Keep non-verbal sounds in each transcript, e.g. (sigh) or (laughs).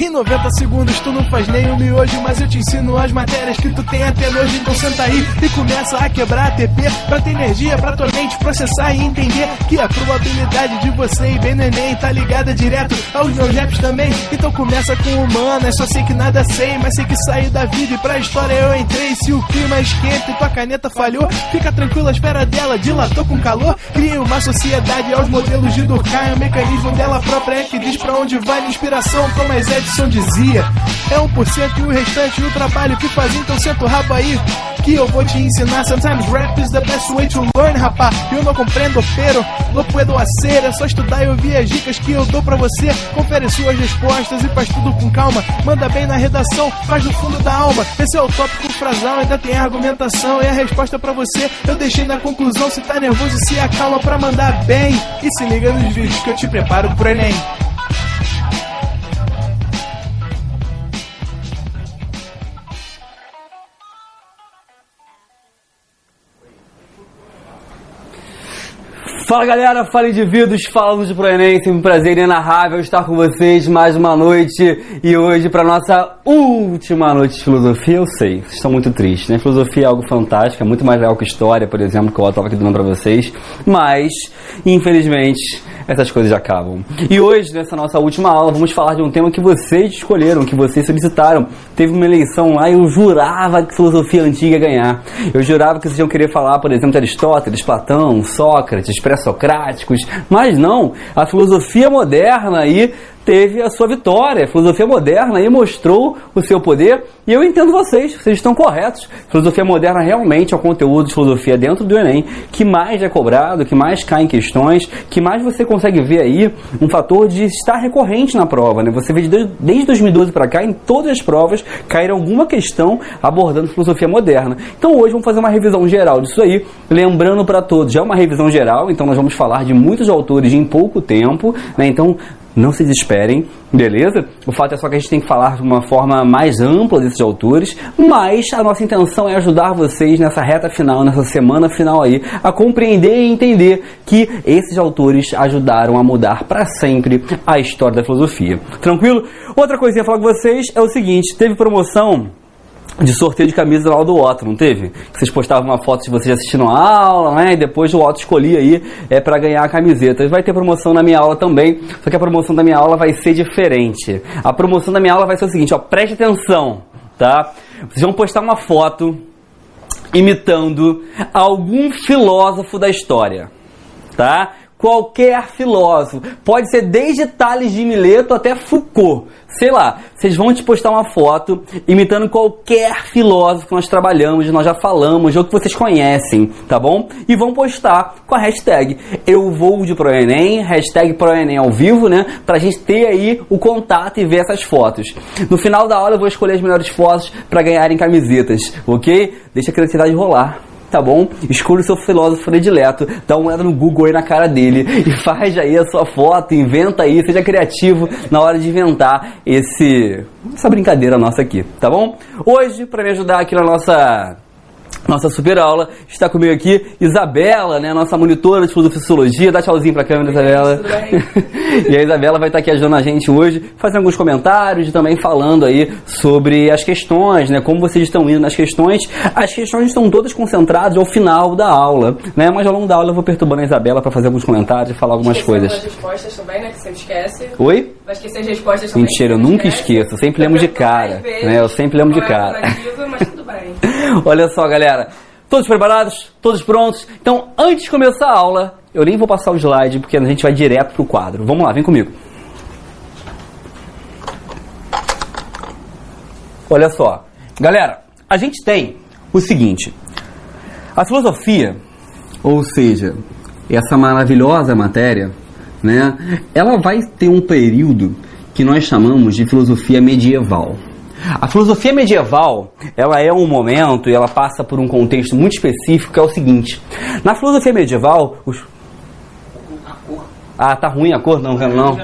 Em 90 segundos tu não faz nem um miojo, mas eu te ensino as matérias que tu tem até nojo. Então senta aí e começa a quebrar a TP pra ter energia pra tua mente processar e entender que a probabilidade de você ir bem no Enem tá ligada direto aos meus raps também. Então começa com humanas, só sei que nada sei, mas sei que saí da vida e pra história eu entrei. Se o clima esquenta e tua caneta falhou, fica tranquilo, espera dela dilatou com calor. Criei uma sociedade aos modelos de Durkheim, o mecanismo dela própria é que diz pra onde vai a inspiração, como as Edson dizia. É 1% e o restante o trabalho que faz, então senta o rabo aí que eu vou te ensinar. Sometimes rap is the best way to learn, rapá. Eu não compreendo, pero não puedo hacer. É só estudar e ouvir as dicas que eu dou pra você. Confere suas respostas e faz tudo com calma. Manda bem na redação, faz do fundo da alma. Esse é o tópico frasal, ainda tem a argumentação. E a resposta pra você eu deixei na conclusão. Se tá nervoso, se acalma pra mandar bem. E se liga nos vídeos que eu te preparo pro Enem. Fala galera, fala indivíduos, fala de pro Enem, sempre um prazer inenarrável estar com vocês mais uma noite e hoje para nossa última noite de filosofia, eu sei, vocês estão muito tristes, né? Filosofia é algo fantástico, é muito mais legal que história, por exemplo, que eu estava aqui dando para vocês, mas infelizmente essas coisas acabam. E hoje, nessa nossa última aula, vamos falar de um tema que vocês escolheram, que vocês solicitaram. Teve uma eleição lá e eu jurava que filosofia antiga ia ganhar. Eu jurava que vocês iam querer falar, por exemplo, de Aristóteles, Platão, Sócrates, pré-socráticos, mas não. A filosofia moderna aí teve a sua vitória. A filosofia moderna aí mostrou o seu poder e eu entendo vocês, vocês estão corretos. Filosofia moderna realmente é o conteúdo de filosofia dentro do Enem que mais é cobrado, que mais cai em questões, que mais você consegue ver aí um fator de estar recorrente na prova. Né? Você vê desde 2012 para cá, em todas as provas, cair alguma questão abordando filosofia moderna. Então hoje vamos fazer uma revisão geral disso aí, lembrando para todos, já é uma revisão geral, então nós vamos falar de muitos autores em pouco tempo, né? então não se desesperem, beleza? O fato é só que a gente tem que falar de uma forma mais ampla desses autores, mas a nossa intenção é ajudar vocês nessa reta final, nessa semana final aí, a compreender e entender que esses autores ajudaram a mudar para sempre a história da filosofia. Tranquilo? Outra coisinha a falar com vocês é o seguinte: teve promoção de sorteio de camisa lá do Otto, não teve? Vocês postavam uma foto de vocês assistindo a aula, né? E depois o Otto escolhia aí é, para ganhar a camiseta. Vai ter promoção na minha aula também, só que a promoção da minha aula vai ser diferente. A promoção da minha aula vai ser o seguinte, ó, preste atenção, tá? Vocês vão postar uma foto imitando algum filósofo da história, tá? Qualquer filósofo. Pode ser desde Tales de Mileto até Foucault. Sei lá, vocês vão te postar uma foto imitando qualquer filósofo que nós trabalhamos, nós já falamos, ou que vocês conhecem, tá bom? E vão postar com a hashtag Eu Vou de ProEnem, hashtag ProEnem ao vivo, né? Pra gente ter aí o contato e ver essas fotos. No final da aula eu vou escolher as melhores fotos para ganharem camisetas, ok? Deixa a criatividade rolar tá bom? Escolha o seu filósofo predileto, dá uma olhada no Google aí na cara dele (laughs) e faz aí a sua foto, inventa aí, seja criativo na hora de inventar esse essa brincadeira nossa aqui, tá bom? Hoje, para me ajudar aqui na nossa nossa super aula. Está comigo aqui Isabela, né, nossa monitora de filosofia. Dá tchauzinho para a câmera, Isabela. (laughs) e a Isabela vai estar aqui ajudando a gente hoje, fazendo alguns comentários e também falando aí sobre as questões, né, como vocês estão indo nas questões. As questões estão todas concentradas ao final da aula, né, mas ao longo da aula eu vou perturbando a Isabela para fazer alguns comentários e falar algumas Esqueceu coisas. as respostas também, né, que você esquece. Oi? Vai esquecer as respostas também. Mentira, eu nunca esqueço, eu sempre lembro de cara, né, eu sempre lembro de cara. (laughs) Olha só, galera. Todos preparados? Todos prontos? Então, antes de começar a aula, eu nem vou passar o slide porque a gente vai direto pro quadro. Vamos lá, vem comigo. Olha só. Galera, a gente tem o seguinte: a filosofia, ou seja, essa maravilhosa matéria, né? Ela vai ter um período que nós chamamos de filosofia medieval. A filosofia medieval, ela é um momento e ela passa por um contexto muito específico, que é o seguinte. Na filosofia medieval, os... Ah, tá ruim a cor? Não, não. não.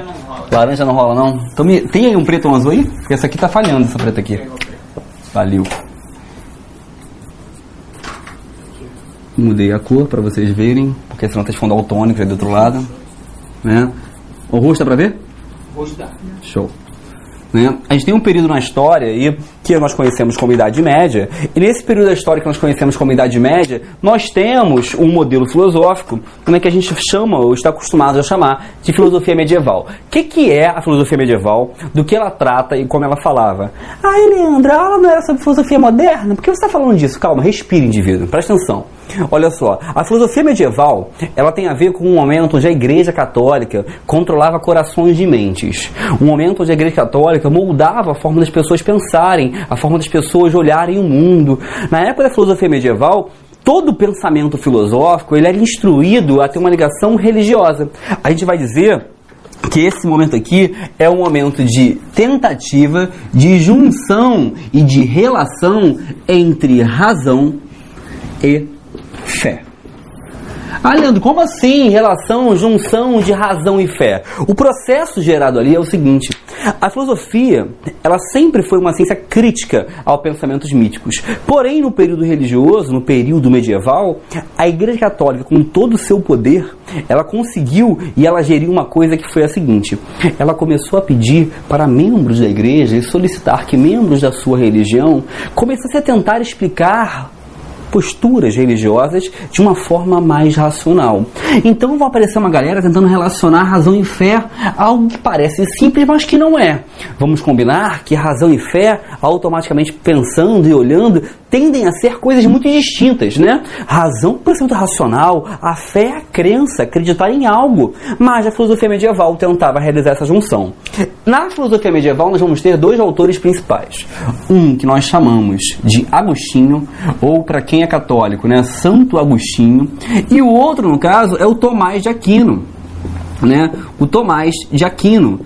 Laranja não rola, não? Então, me... Tem aí um preto ou um azul aí? Porque essa aqui tá falhando, essa preta aqui. Valeu. Mudei a cor para vocês verem, porque senão tá de fundo autônico aí do outro lado. Né? O rosto dá pra ver? Rosto dá. Show. Né? A gente tem um período na história aí que nós conhecemos como Idade Média, e nesse período da história que nós conhecemos como Idade Média, nós temos um modelo filosófico né, que a gente chama, ou está acostumado a chamar, de filosofia medieval. O que, que é a filosofia medieval? Do que ela trata e como ela falava? Ah, Leandro, a aula não era sobre filosofia moderna? Por que você está falando disso? Calma, respire, indivíduo, presta atenção. Olha só, a filosofia medieval, ela tem a ver com um momento onde a Igreja Católica controlava corações de mentes. Um momento onde a Igreja Católica moldava a forma das pessoas pensarem, a forma das pessoas olharem o mundo. Na época da filosofia medieval, todo pensamento filosófico ele era instruído a ter uma ligação religiosa. A gente vai dizer que esse momento aqui é um momento de tentativa, de junção e de relação entre razão e fé. Ah, Leandro, como assim relação, junção de razão e fé? O processo gerado ali é o seguinte: a filosofia, ela sempre foi uma ciência crítica aos pensamentos míticos. Porém, no período religioso, no período medieval, a Igreja Católica, com todo o seu poder, ela conseguiu e ela geriu uma coisa que foi a seguinte: ela começou a pedir para membros da igreja e solicitar que membros da sua religião começassem a tentar explicar posturas religiosas de uma forma mais racional. Então vai aparecer uma galera tentando relacionar razão e fé a algo que parece simples, mas que não é. Vamos combinar que razão e fé, automaticamente pensando e olhando, tendem a ser coisas muito distintas, né? Razão, pensamento racional, a fé é a crença, acreditar em algo. Mas a filosofia medieval tentava realizar essa junção. Na filosofia medieval, nós vamos ter dois autores principais. Um que nós chamamos de Agostinho, ou para quem é católico, né, Santo Agostinho, e o outro, no caso, é o Tomás de Aquino né, o Tomás de Aquino,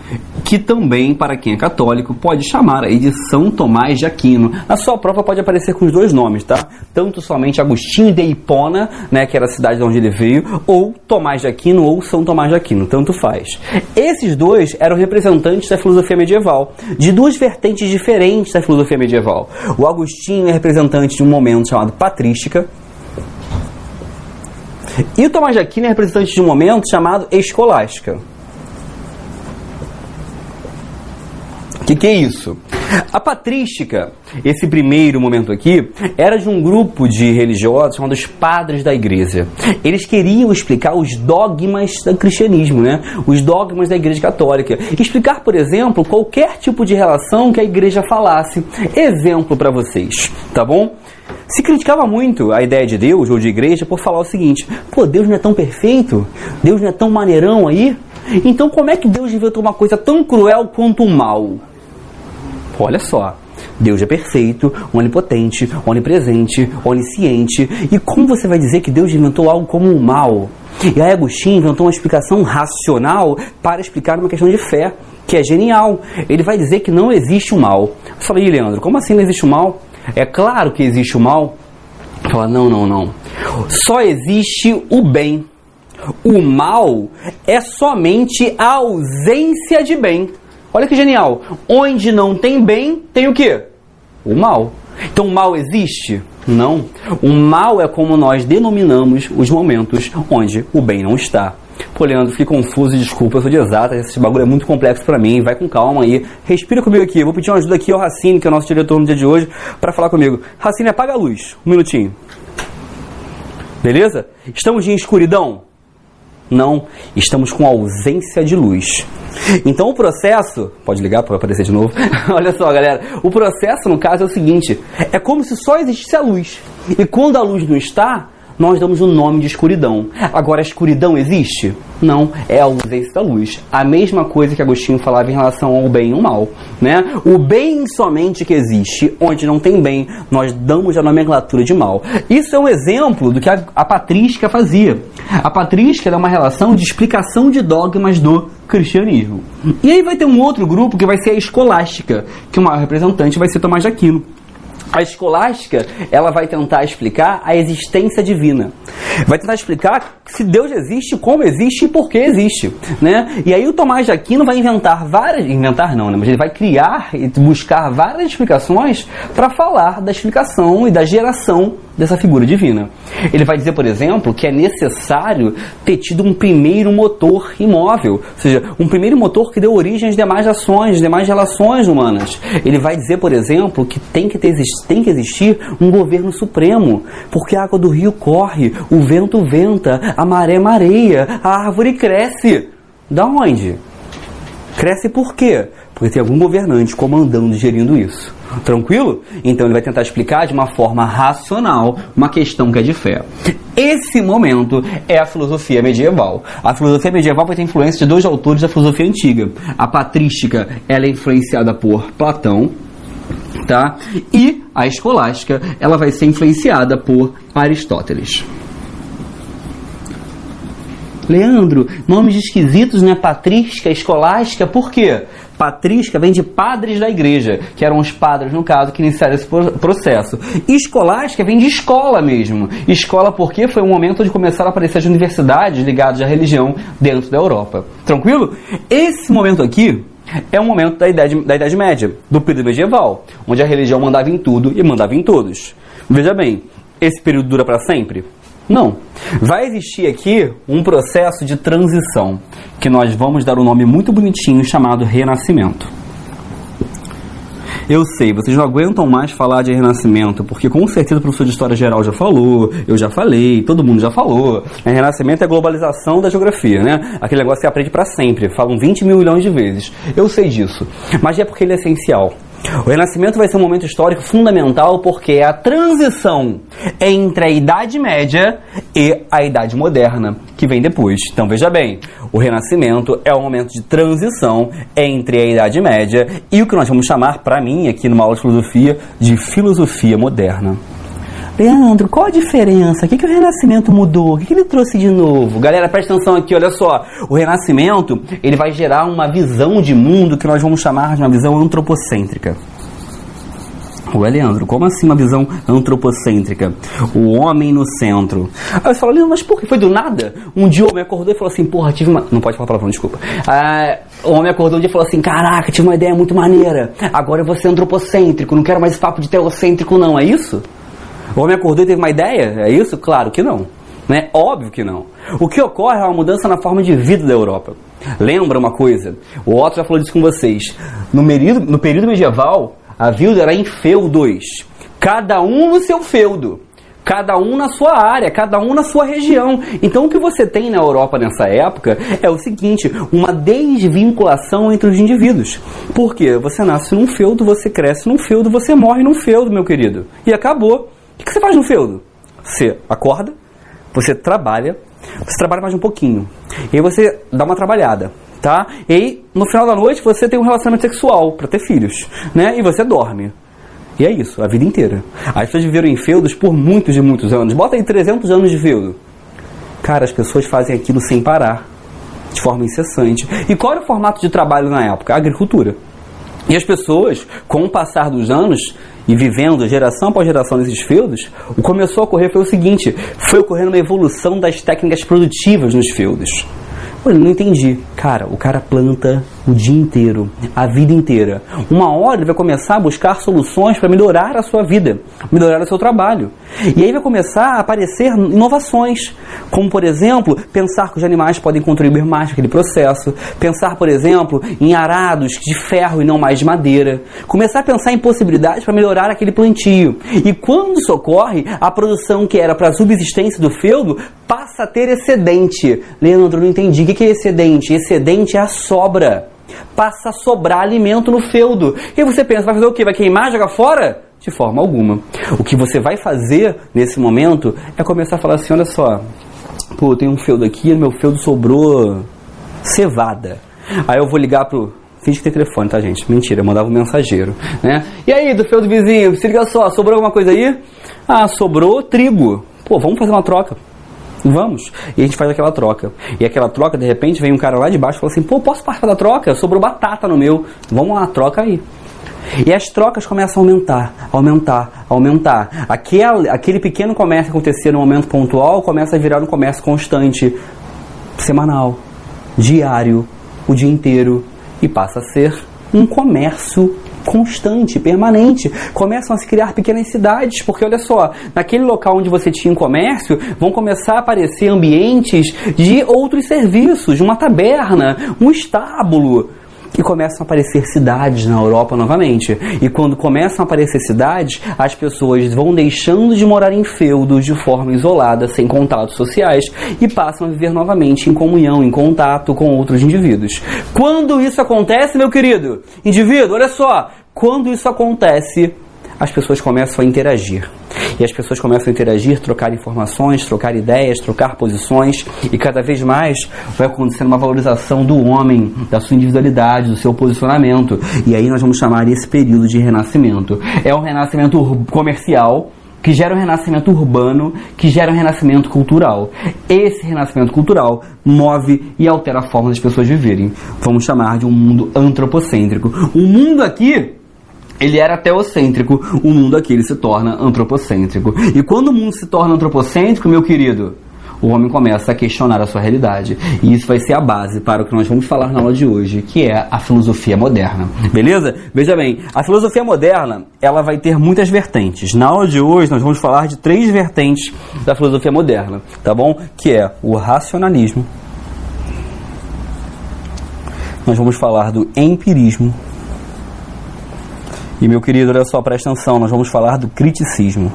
que também, para quem é católico, pode chamar aí de São Tomás de Aquino. Na sua prova pode aparecer com os dois nomes, tá? Tanto somente Agostinho de Hipona, né, que era a cidade de onde ele veio, ou Tomás de Aquino ou São Tomás de Aquino, tanto faz. Esses dois eram representantes da filosofia medieval, de duas vertentes diferentes da filosofia medieval. O Agostinho é representante de um momento chamado patrística, e o Tomás de Aquino é representante de um momento chamado escolástica. Que, que é isso? A patrística, esse primeiro momento aqui, era de um grupo de religiosos chamados padres da igreja. Eles queriam explicar os dogmas do cristianismo, né? os dogmas da igreja católica. Explicar, por exemplo, qualquer tipo de relação que a igreja falasse. Exemplo para vocês, tá bom? Se criticava muito a ideia de Deus ou de igreja por falar o seguinte: pô, Deus não é tão perfeito? Deus não é tão maneirão aí? Então, como é que Deus inventou uma coisa tão cruel quanto o mal? Olha só. Deus é perfeito, onipotente, onipresente, onisciente. E como você vai dizer que Deus inventou algo como o mal? E aí Agostinho inventou uma explicação racional para explicar uma questão de fé, que é genial. Ele vai dizer que não existe o mal. Eu falei, Leandro, como assim não existe o mal? É claro que existe o mal. Fala, não, não, não. Só existe o bem. O mal é somente a ausência de bem. Olha que genial. Onde não tem bem, tem o que? O mal. Então o mal existe? Não. O mal é como nós denominamos os momentos onde o bem não está. Pô, Leandro, fiquei confuso, desculpa, eu sou de exata, esse bagulho é muito complexo para mim, vai com calma aí. Respira comigo aqui, eu vou pedir uma ajuda aqui ao Racine, que é o nosso diretor no dia de hoje, para falar comigo. Racine, apaga a luz, um minutinho. Beleza? Estamos em escuridão? Não, estamos com ausência de luz. Então o processo, pode ligar para aparecer de novo. (laughs) Olha só, galera, o processo no caso é o seguinte: é como se só existisse a luz. E quando a luz não está, nós damos o nome de escuridão. Agora, a escuridão existe? Não, é a ausência da luz. A mesma coisa que Agostinho falava em relação ao bem e ao mal. Né? O bem somente que existe, onde não tem bem, nós damos a nomenclatura de mal. Isso é um exemplo do que a, a patrística fazia. A patrística é uma relação de explicação de dogmas do cristianismo. E aí vai ter um outro grupo que vai ser a escolástica, que maior representante vai ser Tomás de Aquino. A escolástica, ela vai tentar explicar a existência divina. Vai tentar explicar se Deus existe, como existe e por que existe, né? E aí o Tomás de Aquino vai inventar várias, inventar não, né? Mas ele vai criar e buscar várias explicações para falar da explicação e da geração dessa figura divina. Ele vai dizer, por exemplo, que é necessário ter tido um primeiro motor imóvel, ou seja, um primeiro motor que deu origem às demais ações, às demais relações humanas. Ele vai dizer, por exemplo, que tem que, ter, tem que existir um governo supremo, porque a água do rio corre, o vento venta, a maré mareia, a árvore cresce. Da onde? Cresce por quê? Porque tem algum governante comandando, gerindo isso. Tranquilo? Então ele vai tentar explicar de uma forma racional uma questão que é de fé. Esse momento é a filosofia medieval. A filosofia medieval vai ter influência de dois autores da filosofia antiga. A patrística, ela é influenciada por Platão, tá? E a escolástica, ela vai ser influenciada por Aristóteles. Leandro, nomes esquisitos, né? Patrística, escolástica, por quê? Patrística vem de padres da igreja, que eram os padres, no caso, que iniciaram esse processo. Escolástica vem de escola mesmo. Escola porque foi um momento onde começaram a aparecer as universidades ligadas à religião dentro da Europa. Tranquilo? Esse momento aqui é um momento da Idade, da idade Média, do período medieval, onde a religião mandava em tudo e mandava em todos. Veja bem, esse período dura para sempre? Não. Vai existir aqui um processo de transição, que nós vamos dar um nome muito bonitinho chamado Renascimento. Eu sei, vocês não aguentam mais falar de renascimento, porque com certeza o professor de História Geral já falou, eu já falei, todo mundo já falou. É, renascimento é globalização da geografia, né? Aquele negócio que você aprende para sempre, falam 20 mil milhões de vezes. Eu sei disso, mas é porque ele é essencial. O Renascimento vai ser um momento histórico fundamental porque é a transição entre a Idade Média e a Idade Moderna, que vem depois. Então veja bem, o Renascimento é um momento de transição entre a Idade Média e o que nós vamos chamar, para mim, aqui numa aula de filosofia, de filosofia moderna. Leandro, qual a diferença? O que, que o Renascimento mudou? O que, que ele trouxe de novo? Galera, presta atenção aqui, olha só. O Renascimento, ele vai gerar uma visão de mundo que nós vamos chamar de uma visão antropocêntrica. Ué, Leandro, como assim uma visão antropocêntrica? O homem no centro. Aí você fala, Leandro, mas por que? Foi do nada? Um dia o homem acordou e falou assim, porra, tive uma... Não pode falar palavrão, desculpa. Ah, o homem acordou um dia e falou assim, caraca, tive uma ideia muito maneira. Agora eu vou ser antropocêntrico, não quero mais papo de teocêntrico não, é isso? O homem acordou e teve uma ideia? É isso? Claro que não. Né? Óbvio que não. O que ocorre é uma mudança na forma de vida da Europa. Lembra uma coisa? O Otto já falou disso com vocês. No período, no período medieval, a vida era em feudos. Cada um no seu feudo. Cada um na sua área, cada um na sua região. Então o que você tem na Europa nessa época é o seguinte: uma desvinculação entre os indivíduos. Porque você nasce num feudo, você cresce num feudo, você morre num feudo, meu querido. E acabou. O que você faz no feudo? Você acorda, você trabalha, você trabalha mais um pouquinho. E aí você dá uma trabalhada, tá? E aí, no final da noite, você tem um relacionamento sexual para ter filhos, né? E você dorme. E é isso, a vida inteira. As pessoas viveram em feudos por muitos e muitos anos. Bota aí 300 anos de feudo. Cara, as pessoas fazem aquilo sem parar, de forma incessante. E qual era o formato de trabalho na época? A agricultura. E as pessoas, com o passar dos anos, e vivendo geração após geração nesses feudos, o que começou a ocorrer foi o seguinte: foi ocorrendo uma evolução das técnicas produtivas nos feudos. Olha, não entendi. Cara, o cara planta o dia inteiro, a vida inteira. Uma hora ele vai começar a buscar soluções para melhorar a sua vida, melhorar o seu trabalho. E aí vai começar a aparecer inovações, como por exemplo, pensar que os animais podem contribuir mais naquele processo, pensar, por exemplo, em arados de ferro e não mais de madeira, começar a pensar em possibilidades para melhorar aquele plantio. E quando isso ocorre, a produção que era para a subsistência do feudo passa a ter excedente. Leandro, não entendi. O que é excedente? Excedente é a sobra. Passa a sobrar alimento no feudo. E você pensa, vai fazer o quê? Vai queimar, jogar fora? De forma alguma. O que você vai fazer nesse momento é começar a falar assim: olha só, pô, tem um feudo aqui, meu feudo sobrou cevada. Aí eu vou ligar pro. Finge que tem telefone, tá, gente? Mentira, eu mandava um mensageiro, né? E aí, do feudo vizinho, se liga só, sobrou alguma coisa aí? Ah, sobrou trigo. Pô, vamos fazer uma troca. Vamos. E a gente faz aquela troca. E aquela troca, de repente, vem um cara lá de baixo e fala assim: pô, posso participar da troca? Sobrou batata no meu. Vamos lá, troca aí. E as trocas começam a aumentar, aumentar, aumentar. Aquele, aquele pequeno comércio que acontecia no momento pontual começa a virar um comércio constante, semanal, diário, o dia inteiro, e passa a ser um comércio constante, permanente. Começam a se criar pequenas cidades, porque olha só, naquele local onde você tinha um comércio, vão começar a aparecer ambientes de outros serviços, uma taberna, um estábulo que começam a aparecer cidades na Europa novamente. E quando começam a aparecer cidades, as pessoas vão deixando de morar em feudos de forma isolada, sem contatos sociais, e passam a viver novamente em comunhão, em contato com outros indivíduos. Quando isso acontece, meu querido indivíduo, olha só, quando isso acontece, as pessoas começam a interagir. E as pessoas começam a interagir, trocar informações, trocar ideias, trocar posições, e cada vez mais vai acontecendo uma valorização do homem, da sua individualidade, do seu posicionamento. E aí nós vamos chamar esse período de renascimento. É um renascimento comercial, que gera um renascimento urbano, que gera um renascimento cultural. Esse renascimento cultural move e altera a forma das pessoas viverem. Vamos chamar de um mundo antropocêntrico. O mundo aqui ele era teocêntrico, o mundo aqui ele se torna antropocêntrico. E quando o mundo se torna antropocêntrico, meu querido, o homem começa a questionar a sua realidade. E isso vai ser a base para o que nós vamos falar na aula de hoje, que é a filosofia moderna. Beleza? Veja bem, a filosofia moderna, ela vai ter muitas vertentes. Na aula de hoje nós vamos falar de três vertentes da filosofia moderna, tá bom? Que é o racionalismo. Nós vamos falar do empirismo e meu querido, olha só, presta atenção, nós vamos falar do criticismo.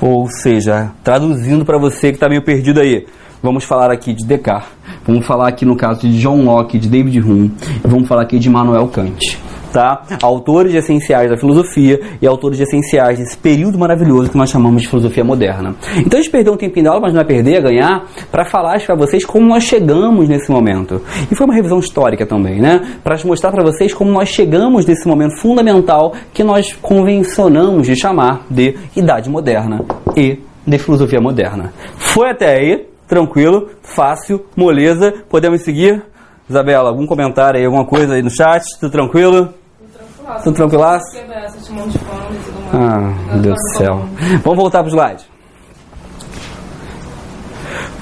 Ou seja, traduzindo para você que está meio perdido aí, vamos falar aqui de Descartes, vamos falar aqui no caso de John Locke, de David Hume, vamos falar aqui de Immanuel Kant tá? Autores essenciais da filosofia e autores essenciais desse período maravilhoso que nós chamamos de filosofia moderna. Então a gente perdeu um tempinho da aula, mas não vai perder, a ganhar, para falar para vocês como nós chegamos nesse momento. E foi uma revisão histórica também, né? Para mostrar para vocês como nós chegamos nesse momento fundamental que nós convencionamos de chamar de Idade Moderna e de filosofia moderna. Foi até aí, tranquilo, fácil, moleza, podemos seguir? Isabela, algum comentário aí, alguma coisa aí no chat? Tudo tranquilo? Tudo tranquilaço? Ah, meu Deus do céu. Vamos voltar para o slide.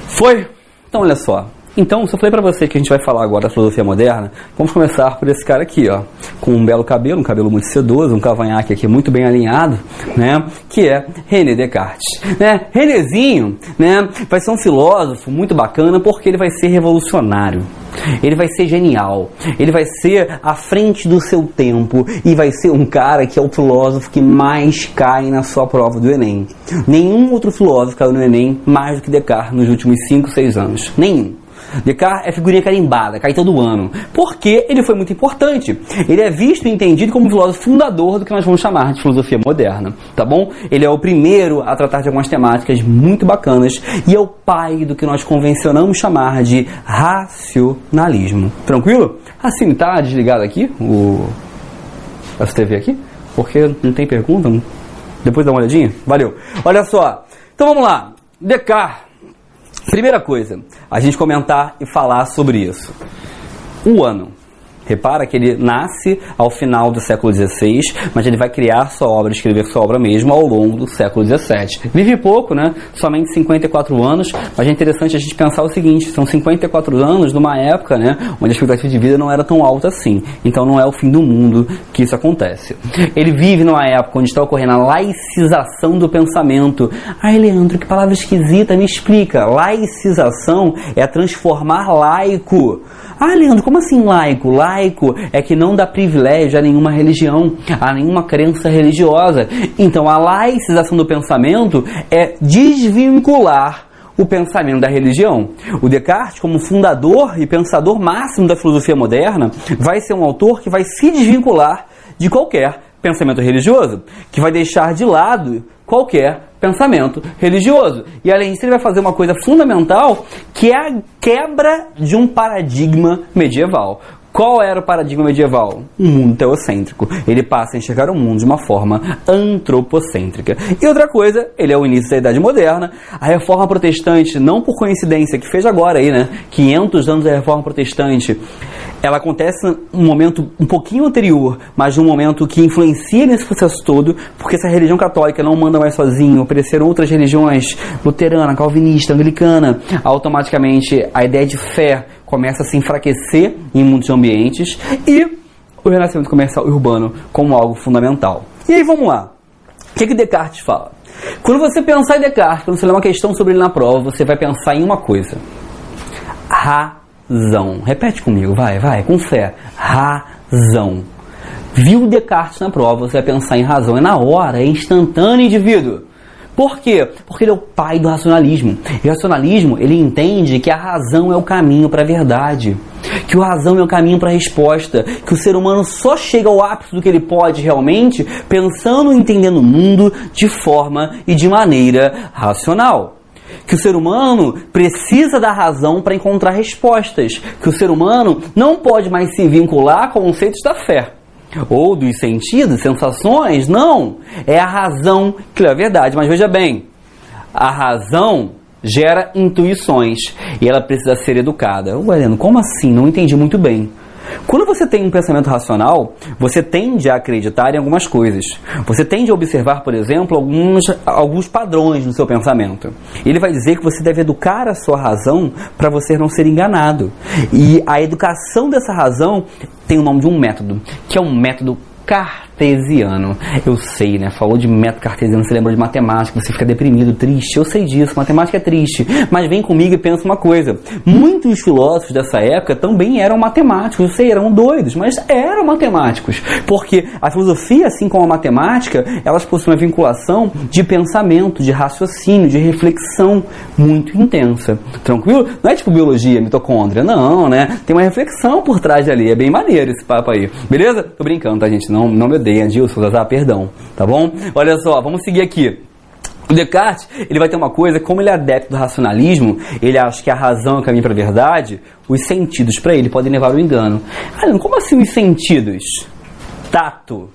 Foi? Então, olha só. Então, se eu falei para você que a gente vai falar agora da filosofia moderna, vamos começar por esse cara aqui, ó, com um belo cabelo, um cabelo muito sedoso, um cavanhaque aqui muito bem alinhado, né, que é René Descartes, né? Renézinho, né, vai ser um filósofo muito bacana porque ele vai ser revolucionário. Ele vai ser genial, ele vai ser à frente do seu tempo e vai ser um cara que é o filósofo que mais cai na sua prova do Enem. Nenhum outro filósofo caiu no Enem mais do que Descartes nos últimos 5, 6 anos. Nenhum. Descartes é figurinha carimbada, cai todo ano. Porque ele foi muito importante. Ele é visto e entendido como filósofo fundador do que nós vamos chamar de filosofia moderna, tá bom? Ele é o primeiro a tratar de algumas temáticas muito bacanas e é o pai do que nós convencionamos chamar de racionalismo. Tranquilo? Assim, tá desligado aqui o essa TV aqui? Porque não tem pergunta? Depois dá uma olhadinha? Valeu. Olha só. Então vamos lá. Descartes Primeira coisa, a gente comentar e falar sobre isso. O ano. Repara que ele nasce ao final do século XVI, mas ele vai criar sua obra, escrever sua obra mesmo ao longo do século XVII. Vive pouco, né? Somente 54 anos, mas é interessante a gente pensar o seguinte: são 54 anos numa época, né, onde a expectativa de vida não era tão alta assim. Então não é o fim do mundo que isso acontece. Ele vive numa época onde está ocorrendo a laicização do pensamento. Ai, Leandro, que palavra esquisita, me explica. Laicização é transformar laico. Ah, Leandro, como assim laico? Laico é que não dá privilégio a nenhuma religião, a nenhuma crença religiosa. Então, a laicização do pensamento é desvincular o pensamento da religião. O Descartes, como fundador e pensador máximo da filosofia moderna, vai ser um autor que vai se desvincular de qualquer pensamento religioso, que vai deixar de lado qualquer pensamento religioso. E além disso, ele vai fazer uma coisa fundamental, que é a quebra de um paradigma medieval. Qual era o paradigma medieval? Um mundo teocêntrico. Ele passa a enxergar o mundo de uma forma antropocêntrica. E outra coisa, ele é o início da Idade Moderna. A Reforma Protestante, não por coincidência, que fez agora aí, né? 500 anos da Reforma Protestante, ela acontece um momento um pouquinho anterior, mas um momento que influencia nesse processo todo, porque essa religião católica não manda mais sozinho, ofereceram outras religiões, luterana, calvinista, anglicana, automaticamente a ideia de fé começa a se enfraquecer em muitos ambientes e o renascimento comercial urbano como algo fundamental. E aí vamos lá. O que, que Descartes fala? Quando você pensar em Descartes, quando você ler uma questão sobre ele na prova, você vai pensar em uma coisa: razão. Repete comigo, vai, vai, com fé. Razão. Viu Descartes na prova, você vai pensar em razão. É na hora, é instantâneo, indivíduo. Por quê? Porque ele é o pai do racionalismo. E o racionalismo, ele entende que a razão é o caminho para a verdade. Que o razão é o caminho para a resposta. Que o ser humano só chega ao ápice do que ele pode realmente pensando e entendendo o mundo de forma e de maneira racional que o ser humano precisa da razão para encontrar respostas, que o ser humano não pode mais se vincular a conceitos da fé ou dos sentidos, sensações, não. É a razão que é a verdade. Mas veja bem, a razão gera intuições e ela precisa ser educada. Ué, Heleno, como assim? Não entendi muito bem. Quando você tem um pensamento racional, você tende a acreditar em algumas coisas. Você tende a observar, por exemplo, alguns, alguns padrões no seu pensamento. Ele vai dizer que você deve educar a sua razão para você não ser enganado. E a educação dessa razão tem o nome de um método, que é um método cartesiano. Eu sei, né? Falou de método cartesiano, você lembra de matemática, você fica deprimido, triste. Eu sei disso, matemática é triste. Mas vem comigo e pensa uma coisa. Muitos filósofos dessa época também eram matemáticos. Eu sei, eram doidos, mas eram matemáticos. Porque a filosofia, assim como a matemática, elas possuem uma vinculação de pensamento, de raciocínio, de reflexão muito intensa. Tranquilo? Não é tipo biologia, mitocôndria, não, né? Tem uma reflexão por trás ali. É bem maneiro esse papo aí. Beleza? Tô brincando, tá, gente? Não não, me odeiem, Dilson, ah, perdão, tá bom? Olha só, vamos seguir aqui. O Descartes, ele vai ter uma coisa, como ele é adepto do racionalismo, ele acha que a razão é o caminho para a verdade, os sentidos para ele podem levar ao engano. Ah, como assim os sentidos? Tato,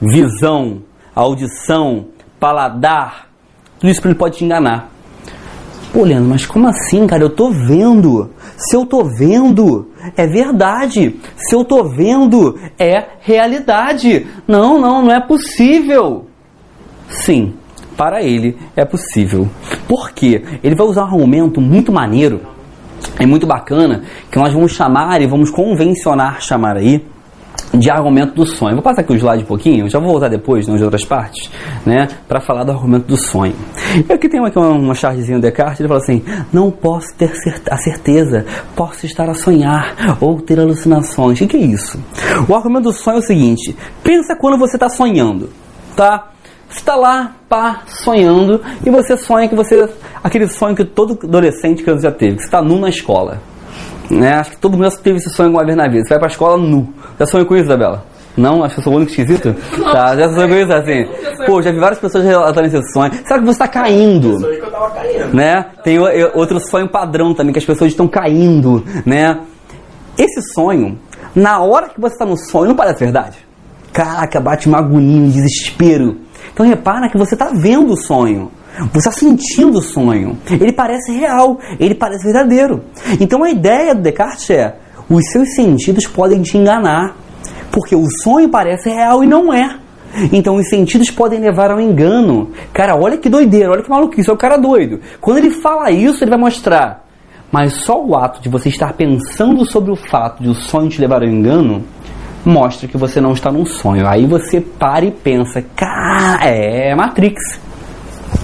visão, audição, paladar, tudo isso para ele pode te enganar. Pô, Leandro, mas como assim, cara? Eu tô vendo. Se eu tô vendo, é verdade. Se eu tô vendo, é realidade. Não, não, não é possível. Sim, para ele é possível. Por quê? Ele vai usar um argumento muito maneiro, é muito bacana, que nós vamos chamar e vamos convencionar chamar aí de argumento do sonho. Vou passar aqui o slide um pouquinho, já vou voltar depois, nas outras partes, né, para falar do argumento do sonho. E aqui tem aqui uma, uma chargezinha do Descartes, ele fala assim: não posso ter a certeza, posso estar a sonhar ou ter alucinações. O que é isso? O argumento do sonho é o seguinte: pensa quando você está sonhando, tá? Você está lá, pá, sonhando, e você sonha que você. aquele sonho que todo adolescente que já teve, que você está nu na escola. Né? Acho que todo mundo já teve esse sonho alguma vez na vida. Você vai pra escola nu. Já sonhou com isso, Isabela? Não? Acho que eu sou o único esquisito? Não, tá, já sonhou com isso assim? Pô, já vi várias pessoas relatando esse sonho. Será que você está caindo? Eu sonhei que eu tava caindo. Né? Tem outro sonho padrão também, que as pessoas estão caindo, né? Esse sonho, na hora que você está no sonho, não parece verdade? Caraca, bate uma agonia, um desespero. Então repara que você está vendo o sonho. Você está sentindo o sonho. Ele parece real, ele parece verdadeiro. Então a ideia do Descartes é: os seus sentidos podem te enganar, porque o sonho parece real e não é. Então os sentidos podem levar ao engano. Cara, olha que doideira, olha que maluquice, é o cara doido. Quando ele fala isso, ele vai mostrar. Mas só o ato de você estar pensando sobre o fato de o sonho te levar ao engano mostra que você não está num sonho. Aí você para e pensa, cara, é Matrix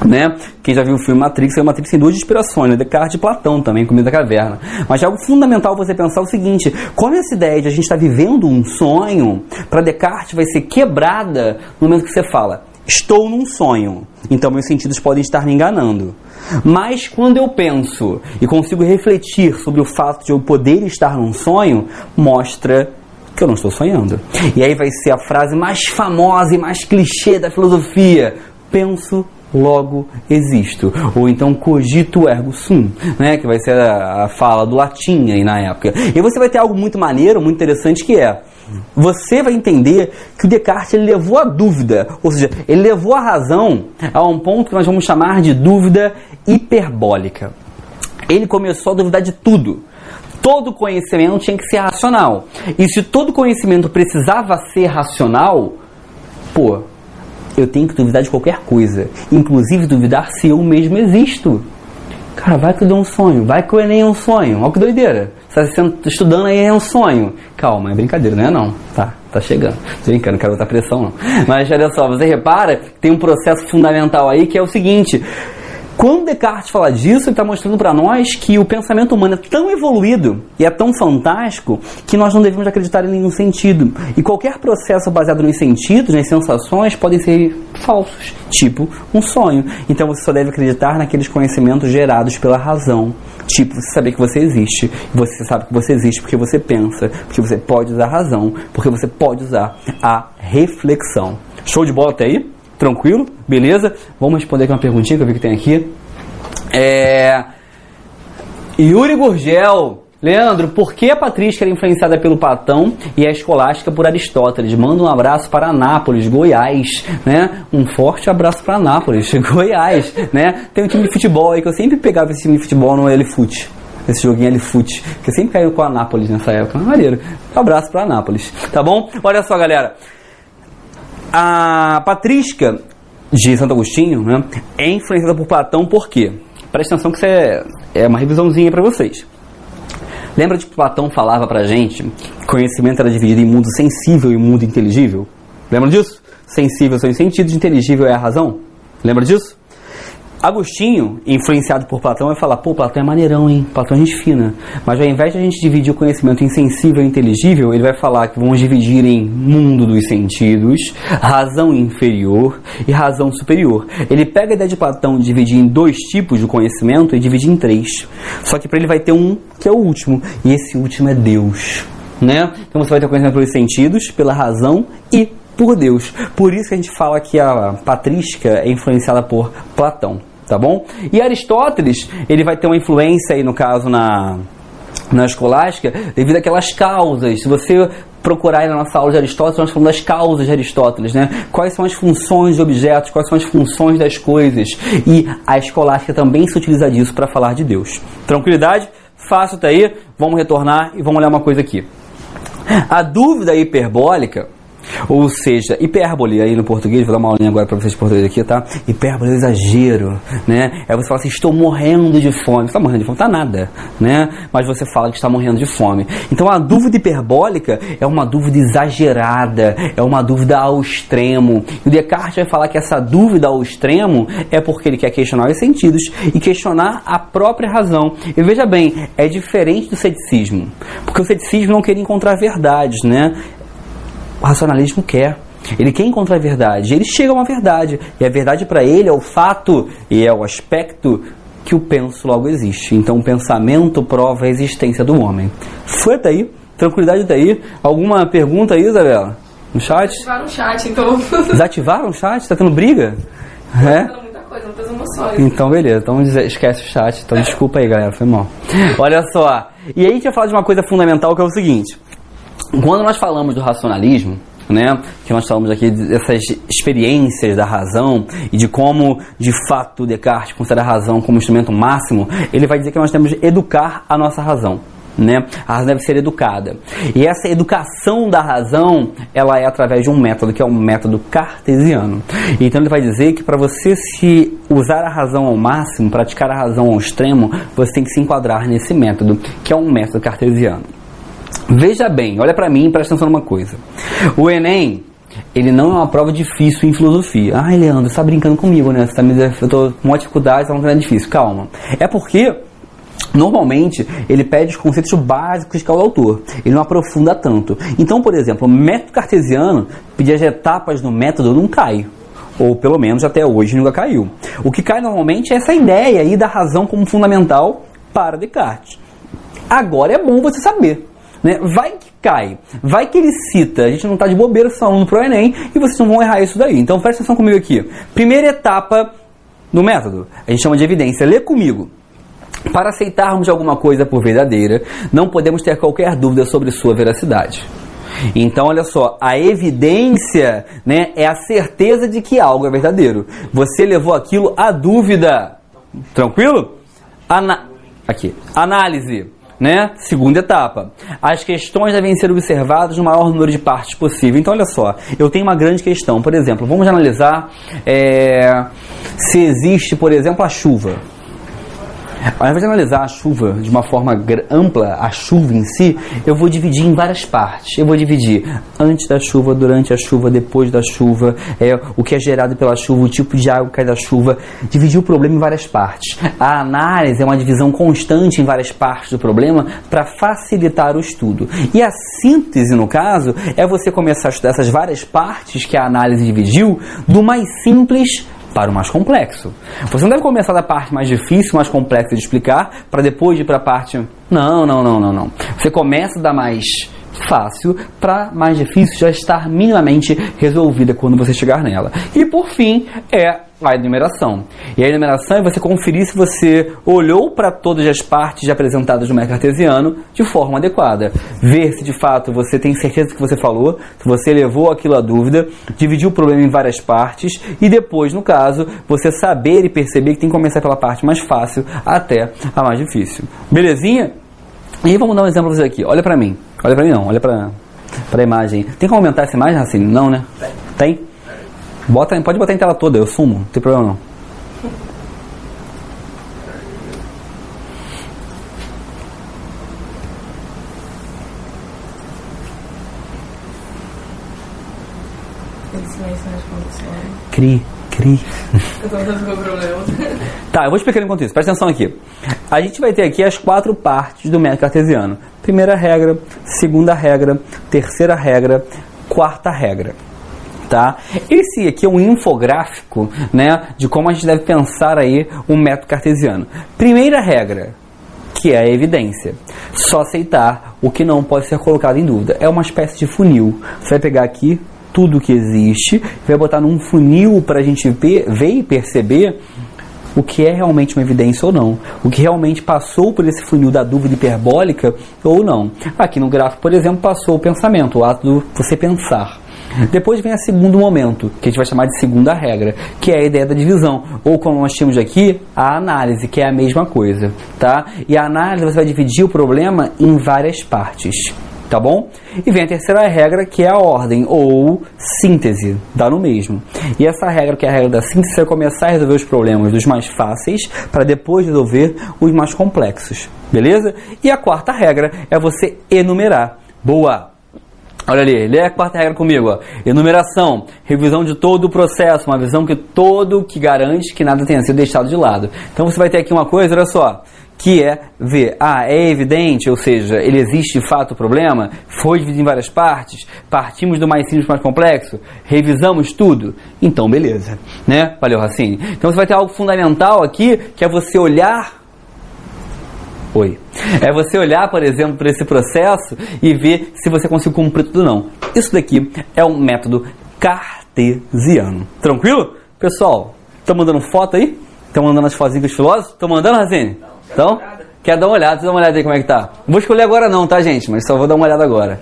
né? Quem já viu o filme Matrix, o Matrix tem duas inspirações, né? Descartes e Platão também, Comida da Caverna. Mas é algo fundamental você pensar o seguinte, como essa ideia de a gente estar tá vivendo um sonho, para Descartes vai ser quebrada no momento que você fala, estou num sonho, então meus sentidos podem estar me enganando. Mas quando eu penso e consigo refletir sobre o fato de eu poder estar num sonho, mostra que eu não estou sonhando. E aí vai ser a frase mais famosa e mais clichê da filosofia: penso logo existo. Ou então cogito ergo sum, né? que vai ser a, a fala do latim aí na época. E você vai ter algo muito maneiro, muito interessante que é você vai entender que o Descartes ele levou a dúvida, ou seja, ele levou a razão a um ponto que nós vamos chamar de dúvida hiperbólica. Ele começou a duvidar de tudo. Todo conhecimento tinha que ser racional. E se todo conhecimento precisava ser racional, pô, eu tenho que duvidar de qualquer coisa, inclusive duvidar se eu mesmo existo. Cara, vai que eu dei um sonho, vai que o Enem é um sonho, olha que doideira. Você está estudando aí é um sonho. Calma, é brincadeira, não é não. Tá, tá chegando. Tô brincando, não quero botar pressão não. Mas olha só, você repara que tem um processo fundamental aí que é o seguinte. Quando Descartes fala disso, ele está mostrando para nós que o pensamento humano é tão evoluído e é tão fantástico que nós não devemos acreditar em nenhum sentido. E qualquer processo baseado nos sentidos, nas sensações, podem ser falsos, tipo um sonho. Então você só deve acreditar naqueles conhecimentos gerados pela razão. Tipo, você saber que você existe. Você sabe que você existe porque você pensa, porque você pode usar a razão, porque você pode usar a reflexão. Show de bola até aí? Tranquilo? Beleza? Vamos responder aqui uma perguntinha que eu vi que tem aqui. É... Yuri Gurgel. Leandro, por que a patrística era influenciada pelo Platão e a escolástica por Aristóteles? Manda um abraço para Anápolis, Goiás, né? Um forte abraço para Anápolis, (laughs) Goiás, né? Tem um time de futebol aí que eu sempre pegava esse time de futebol no Elefute. Esse joguinho Elefute, que eu sempre caiu com a Anápolis nessa época. Maneiro. Um abraço para Anápolis, tá bom? Olha só, galera. A patrística de Santo Agostinho né, é influenciada por Platão por quê? Presta atenção que isso é, é uma revisãozinha para vocês. Lembra de que Platão falava pra gente que conhecimento era dividido em mundo sensível e mundo inteligível? Lembra disso? Sensível são os sentidos, inteligível é a razão. Lembra disso? Agostinho, influenciado por Platão, vai falar: pô, Platão é maneirão, hein? Platão é gente fina. Mas ao invés de a gente dividir o conhecimento em sensível e inteligível, ele vai falar que vamos dividir em mundo dos sentidos, razão inferior e razão superior. Ele pega a ideia de Platão de dividir em dois tipos de conhecimento e divide em três. Só que para ele vai ter um que é o último, e esse último é Deus. Né? Então você vai ter conhecimento pelos sentidos, pela razão e por Deus. Por isso que a gente fala que a patrística é influenciada por Platão tá bom? E Aristóteles, ele vai ter uma influência aí, no caso, na, na escolástica, devido àquelas causas. Se você procurar aí na nossa aula de Aristóteles, nós falamos das causas de Aristóteles, né? Quais são as funções de objetos, quais são as funções das coisas. E a escolástica também se utiliza disso para falar de Deus. Tranquilidade? Fácil tá aí. Vamos retornar e vamos olhar uma coisa aqui. A dúvida hiperbólica ou seja, hipérbole aí no português, vou dar uma aulinha agora para vocês de português aqui, tá? Hipérbole é exagero, né? É você fala assim, estou morrendo de fome. Você está morrendo de fome? Tá nada, né? Mas você fala que está morrendo de fome. Então a dúvida hiperbólica é uma dúvida exagerada, é uma dúvida ao extremo. E o Descartes vai falar que essa dúvida ao extremo é porque ele quer questionar os sentidos e questionar a própria razão. E veja bem, é diferente do ceticismo, porque o ceticismo não queria encontrar verdades, né? O racionalismo quer. Ele quer encontrar a verdade. Ele chega a uma verdade. E a verdade para ele é o fato e é o aspecto que o penso logo existe. Então o pensamento prova a existência do homem. Foi até aí? Tranquilidade até aí? Alguma pergunta aí, Isabela? No chat? Desativaram o chat, então. (laughs) Desativaram o chat? Tá tendo briga? É? muita coisa, muitas emoções. Então, beleza. Então esquece o chat. Então desculpa aí, galera. Foi mal. (laughs) Olha só. E aí a gente vai falar de uma coisa fundamental que é o seguinte. Quando nós falamos do racionalismo, né, que nós falamos aqui dessas experiências da razão e de como, de fato, Descartes considera a razão como instrumento máximo, ele vai dizer que nós temos que educar a nossa razão. Né? A razão deve ser educada. E essa educação da razão, ela é através de um método, que é um método cartesiano. Então ele vai dizer que para você se usar a razão ao máximo, praticar a razão ao extremo, você tem que se enquadrar nesse método, que é um método cartesiano. Veja bem, olha para mim e presta atenção numa coisa. O Enem, ele não é uma prova difícil em filosofia. Ai, Leandro, você tá brincando comigo, né? Você tá me, eu tô com uma dificuldade, tá é difícil. Calma. É porque Normalmente, ele pede os conceitos básicos de cada autor. Ele não aprofunda tanto. Então, por exemplo, o método cartesiano, pedir as etapas do método não cai. Ou pelo menos até hoje nunca caiu. O que cai normalmente é essa ideia aí da razão como fundamental para Descartes. Agora é bom você saber. Né? Vai que cai, vai que ele cita, a gente não está de bobeira só aluno pro Enem e vocês não vão errar isso daí. Então presta atenção comigo aqui. Primeira etapa no método? A gente chama de evidência. Lê comigo. Para aceitarmos alguma coisa por verdadeira, não podemos ter qualquer dúvida sobre sua veracidade. Então, olha só, a evidência né, é a certeza de que algo é verdadeiro. Você levou aquilo à dúvida. Tranquilo? Ana Aqui. Análise. Né? Segunda etapa. As questões devem ser observadas no maior número de partes possível. Então, olha só, eu tenho uma grande questão. Por exemplo, vamos analisar é, se existe, por exemplo, a chuva. Ao invés de analisar a chuva de uma forma ampla, a chuva em si, eu vou dividir em várias partes. Eu vou dividir antes da chuva, durante a chuva, depois da chuva, é, o que é gerado pela chuva, o tipo de água que cai da chuva. Dividir o problema em várias partes. A análise é uma divisão constante em várias partes do problema para facilitar o estudo. E a síntese, no caso, é você começar a estudar essas várias partes que a análise dividiu do mais simples para o mais complexo. Você não deve começar da parte mais difícil, mais complexa de explicar, para depois ir para a parte. Não, não, não, não, não. Você começa da mais fácil para mais difícil já estar minimamente resolvida quando você chegar nela. E por fim, é a enumeração. E a enumeração é você conferir se você olhou para todas as partes apresentadas no método cartesiano de forma adequada. Ver se de fato você tem certeza do que você falou, se você levou aquilo à dúvida, dividir o problema em várias partes e depois, no caso, você saber e perceber que tem que começar pela parte mais fácil até a mais difícil. Belezinha? E vamos dar um exemplo pra vocês aqui. Olha para mim. Olha para mim não, olha para a imagem. Tem como aumentar essa imagem, Racine? Não, né? Tem? Bota, pode botar em tela toda, eu sumo, não tem problema não. Cri, cri. Tá, eu vou explicar enquanto isso. Presta atenção aqui. A gente vai ter aqui as quatro partes do método cartesiano. Primeira regra, segunda regra, terceira regra, quarta regra. Tá? Esse aqui é um infográfico né, de como a gente deve pensar aí o método cartesiano. Primeira regra, que é a evidência. Só aceitar o que não pode ser colocado em dúvida. É uma espécie de funil. Você vai pegar aqui tudo que existe, vai botar num funil para a gente ver, ver e perceber o que é realmente uma evidência ou não, o que realmente passou por esse funil da dúvida hiperbólica ou não. Aqui no gráfico, por exemplo, passou o pensamento, o ato de você pensar. Depois vem o segundo momento, que a gente vai chamar de segunda regra, que é a ideia da divisão, ou como nós temos aqui, a análise, que é a mesma coisa, tá? E a análise você vai dividir o problema em várias partes tá bom? E vem a terceira regra, que é a ordem, ou síntese, dá no mesmo. E essa regra, que é a regra da síntese, é começar a resolver os problemas dos mais fáceis, para depois resolver os mais complexos, beleza? E a quarta regra é você enumerar. Boa! Olha ali, lê a quarta regra comigo. Ó. Enumeração, revisão de todo o processo, uma visão que todo que garante que nada tenha sido deixado de lado. Então você vai ter aqui uma coisa, olha só que é ver, ah, é evidente, ou seja, ele existe de fato o problema, foi dividido em várias partes, partimos do mais simples para mais complexo, revisamos tudo, então beleza, né? Valeu, Racine. Então você vai ter algo fundamental aqui, que é você olhar Oi. É você olhar, por exemplo, para esse processo e ver se você conseguiu cumprir tudo ou não. Isso daqui é um método cartesiano. Tranquilo? Pessoal, estão mandando foto aí? Estão mandando as fotinhas dos filósofos? Estão mandando, Racine? Então, quer dar uma olhada? Dá uma olhada aí como é que tá. Não vou escolher agora não, tá, gente? Mas só vou dar uma olhada agora.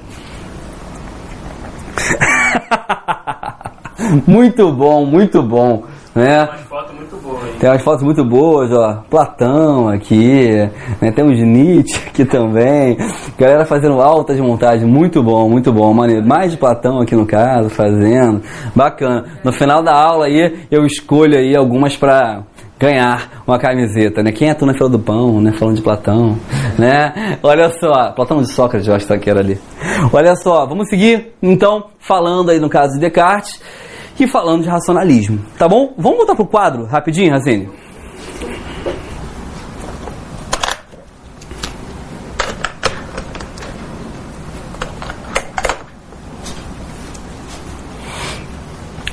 (laughs) muito bom, muito bom. Né? Tem umas fotos muito boas aí. Tem umas fotos muito boas, ó. Platão aqui, né? temos Nietzsche aqui também. Galera fazendo alta de montagem, muito bom, muito bom. Maneiro. Mais de Platão aqui no caso, fazendo. Bacana. No final da aula aí, eu escolho aí algumas para ganhar uma camiseta, né? Quem é tu na fila do pão, né? Falando de Platão, né? Olha só, Platão de Sócrates, eu acho que era ali. Olha só, vamos seguir, então, falando aí no caso de Descartes e falando de racionalismo, tá bom? Vamos voltar pro quadro rapidinho, Racine?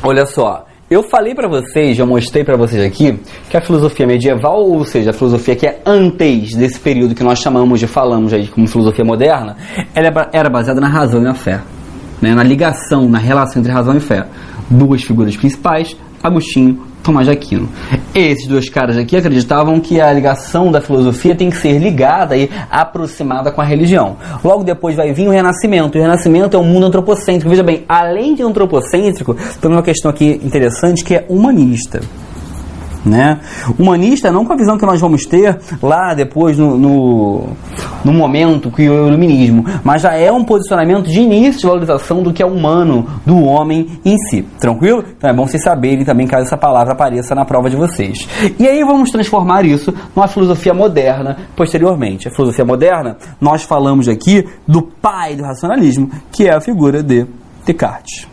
Olha só, eu falei para vocês, já mostrei para vocês aqui, que a filosofia medieval, ou seja, a filosofia que é antes desse período que nós chamamos de falamos aí como filosofia moderna, ela é era baseada na razão e na fé, né? na ligação, na relação entre razão e fé. Duas figuras principais, Agostinho Tomás de Aquino. Esses dois caras aqui acreditavam que a ligação da filosofia tem que ser ligada e aproximada com a religião. Logo depois vai vir o Renascimento. O Renascimento é um mundo antropocêntrico. Veja bem, além de antropocêntrico, tem uma questão aqui interessante que é humanista. Né? Humanista não com a visão que nós vamos ter lá depois no, no, no, momento que o iluminismo, mas já é um posicionamento de início de valorização do que é humano, do homem em si. Tranquilo? Então é bom vocês saberem também caso essa palavra apareça na prova de vocês. E aí vamos transformar isso numa filosofia moderna posteriormente. A filosofia moderna, nós falamos aqui do pai do racionalismo, que é a figura de Descartes.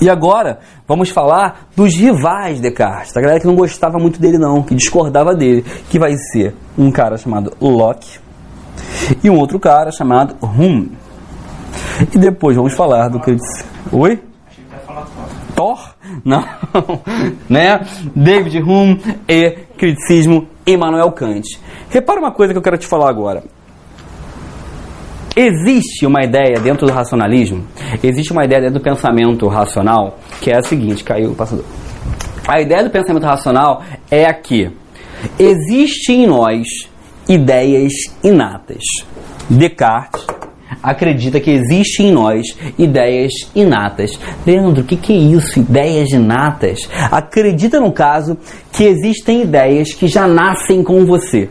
E agora vamos falar dos rivais de Descartes, a galera que não gostava muito dele não, que discordava dele, que vai ser um cara chamado Locke e um outro cara chamado Hume. E depois vamos falar do que Oi? Thor? Não. (laughs) né? David Hume e criticismo Immanuel Kant. Repara uma coisa que eu quero te falar agora. Existe uma ideia dentro do racionalismo, existe uma ideia dentro do pensamento racional, que é a seguinte, caiu o passador. A ideia do pensamento racional é a que existe em nós ideias inatas. Descartes acredita que existe em nós ideias inatas. Leandro, o que, que é isso? Ideias inatas? Acredita, no caso, que existem ideias que já nascem com você.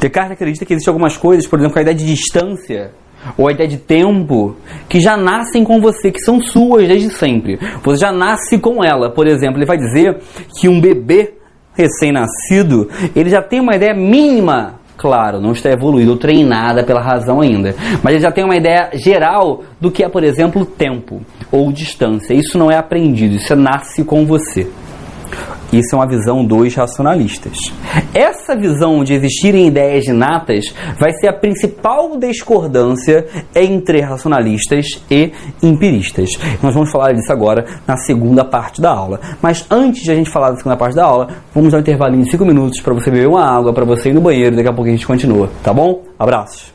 Descartes acredita que existem algumas coisas, por exemplo, a ideia de distância ou a ideia de tempo, que já nascem com você, que são suas desde sempre. Você já nasce com ela. Por exemplo, ele vai dizer que um bebê recém-nascido, ele já tem uma ideia mínima claro, não está evoluído ou treinada pela razão ainda. Mas ele já tem uma ideia geral do que é, por exemplo, tempo ou distância. Isso não é aprendido, isso nasce com você. Isso é uma visão dos racionalistas. Essa visão de existirem ideias inatas vai ser a principal discordância entre racionalistas e empiristas. Nós vamos falar disso agora na segunda parte da aula. Mas antes de a gente falar da segunda parte da aula, vamos dar um intervalinho de 5 minutos para você beber uma água, para você ir no banheiro, daqui a pouco a gente continua, tá bom? Abraços.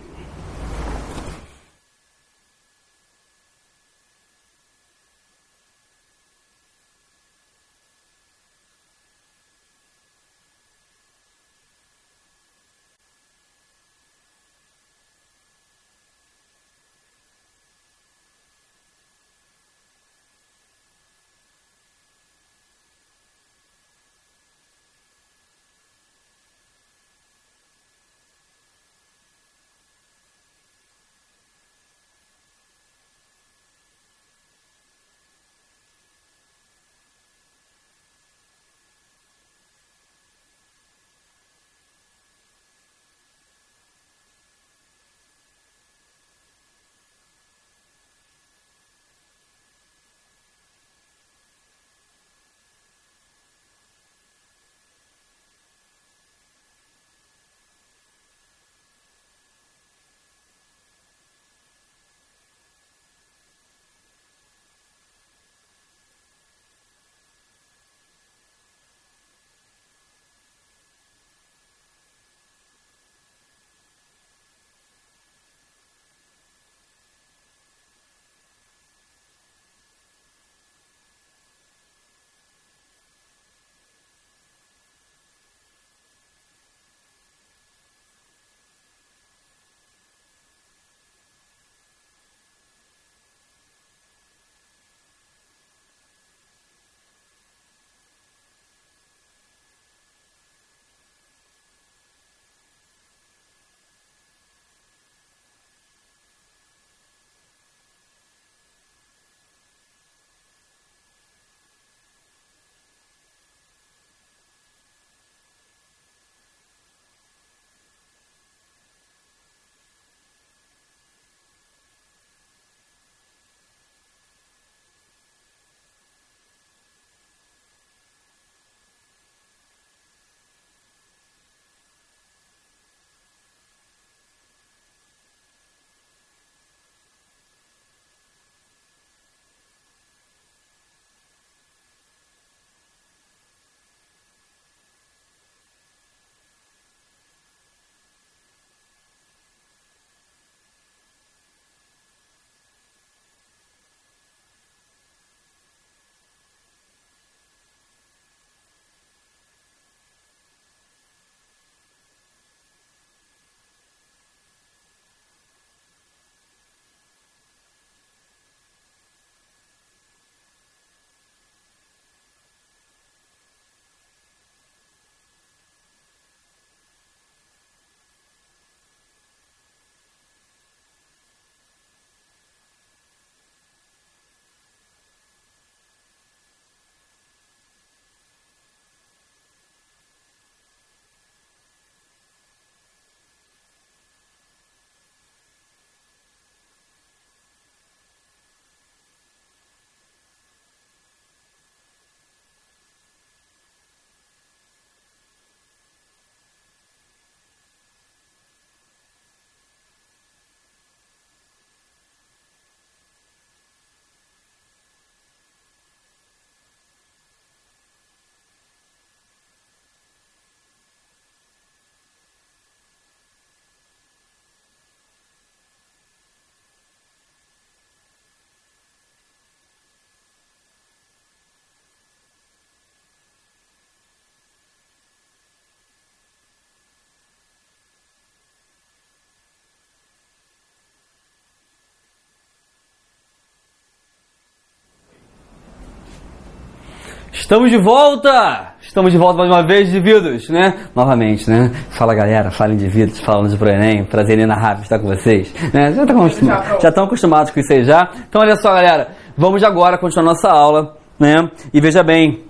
Estamos de volta! Estamos de volta mais uma vez, indivíduos, né? Novamente, né? Fala galera, fala indivíduos, falando de pro Enem, prazer inenarrável estar com vocês. Né? Já estão acostumados, já estão acostumados com isso aí já. Então olha só galera, vamos agora continuar nossa aula, né? E veja bem,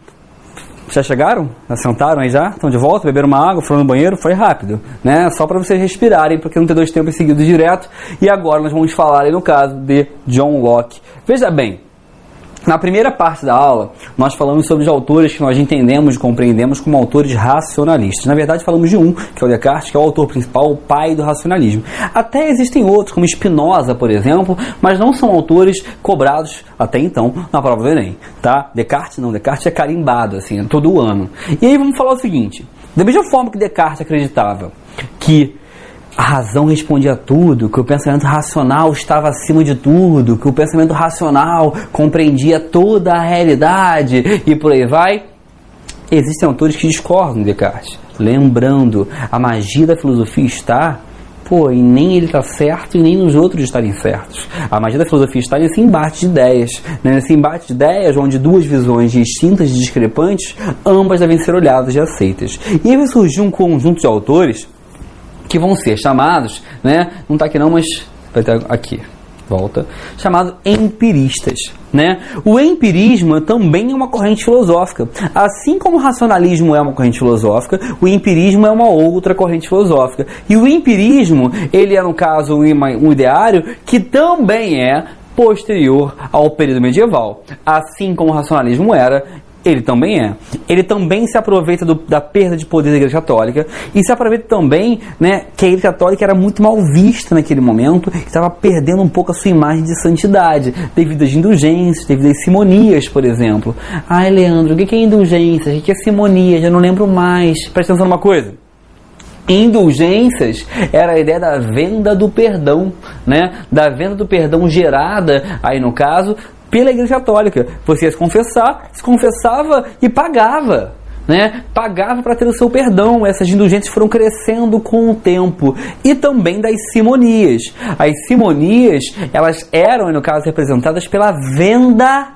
já chegaram? Já sentaram aí já? Estão de volta? Beberam uma água? Foram no banheiro? Foi rápido, né? Só para vocês respirarem, porque não tem dois tempos seguidos direto. E agora nós vamos falar aí no caso de John Locke. Veja bem, na primeira parte da aula, nós falamos sobre os autores que nós entendemos e compreendemos como autores racionalistas. Na verdade, falamos de um, que é o Descartes, que é o autor principal, o pai do racionalismo. Até existem outros, como Spinoza, por exemplo, mas não são autores cobrados até então na prova do Enem, tá? Descartes não, Descartes é carimbado, assim, todo ano. E aí vamos falar o seguinte, da mesma forma que Descartes acreditava que a razão respondia a tudo, que o pensamento racional estava acima de tudo, que o pensamento racional compreendia toda a realidade e por aí vai. Existem autores que discordam de Descartes. Lembrando, a magia da filosofia está, pô, e nem ele está certo e nem nos outros estarem certos. A magia da filosofia está nesse embate de ideias, né? nesse embate de ideias onde duas visões distintas e discrepantes, ambas devem ser olhadas e aceitas. E aí vai surgir um conjunto de autores que vão ser chamados, né? Não está aqui não, mas vai estar aqui. Volta. Chamado empiristas. Né? O empirismo também é uma corrente filosófica. Assim como o racionalismo é uma corrente filosófica, o empirismo é uma outra corrente filosófica. E o empirismo, ele é, no caso, um ideário que também é posterior ao período medieval. Assim como o racionalismo era, ele também é. Ele também se aproveita do, da perda de poder da Igreja Católica e se aproveita também né, que a Igreja Católica era muito mal vista naquele momento estava perdendo um pouco a sua imagem de santidade devido às indulgências, devido às simonias, por exemplo. Ai, Leandro, o que é indulgência? O que é simonia? Já não lembro mais. Presta atenção numa coisa indulgências era a ideia da venda do perdão, né? Da venda do perdão gerada aí no caso pela Igreja Católica. Você ia se confessar, se confessava e pagava. Né? Pagava para ter o seu perdão. Essas indulgências foram crescendo com o tempo. E também das simonias. As simonias, elas eram, no caso, representadas pela venda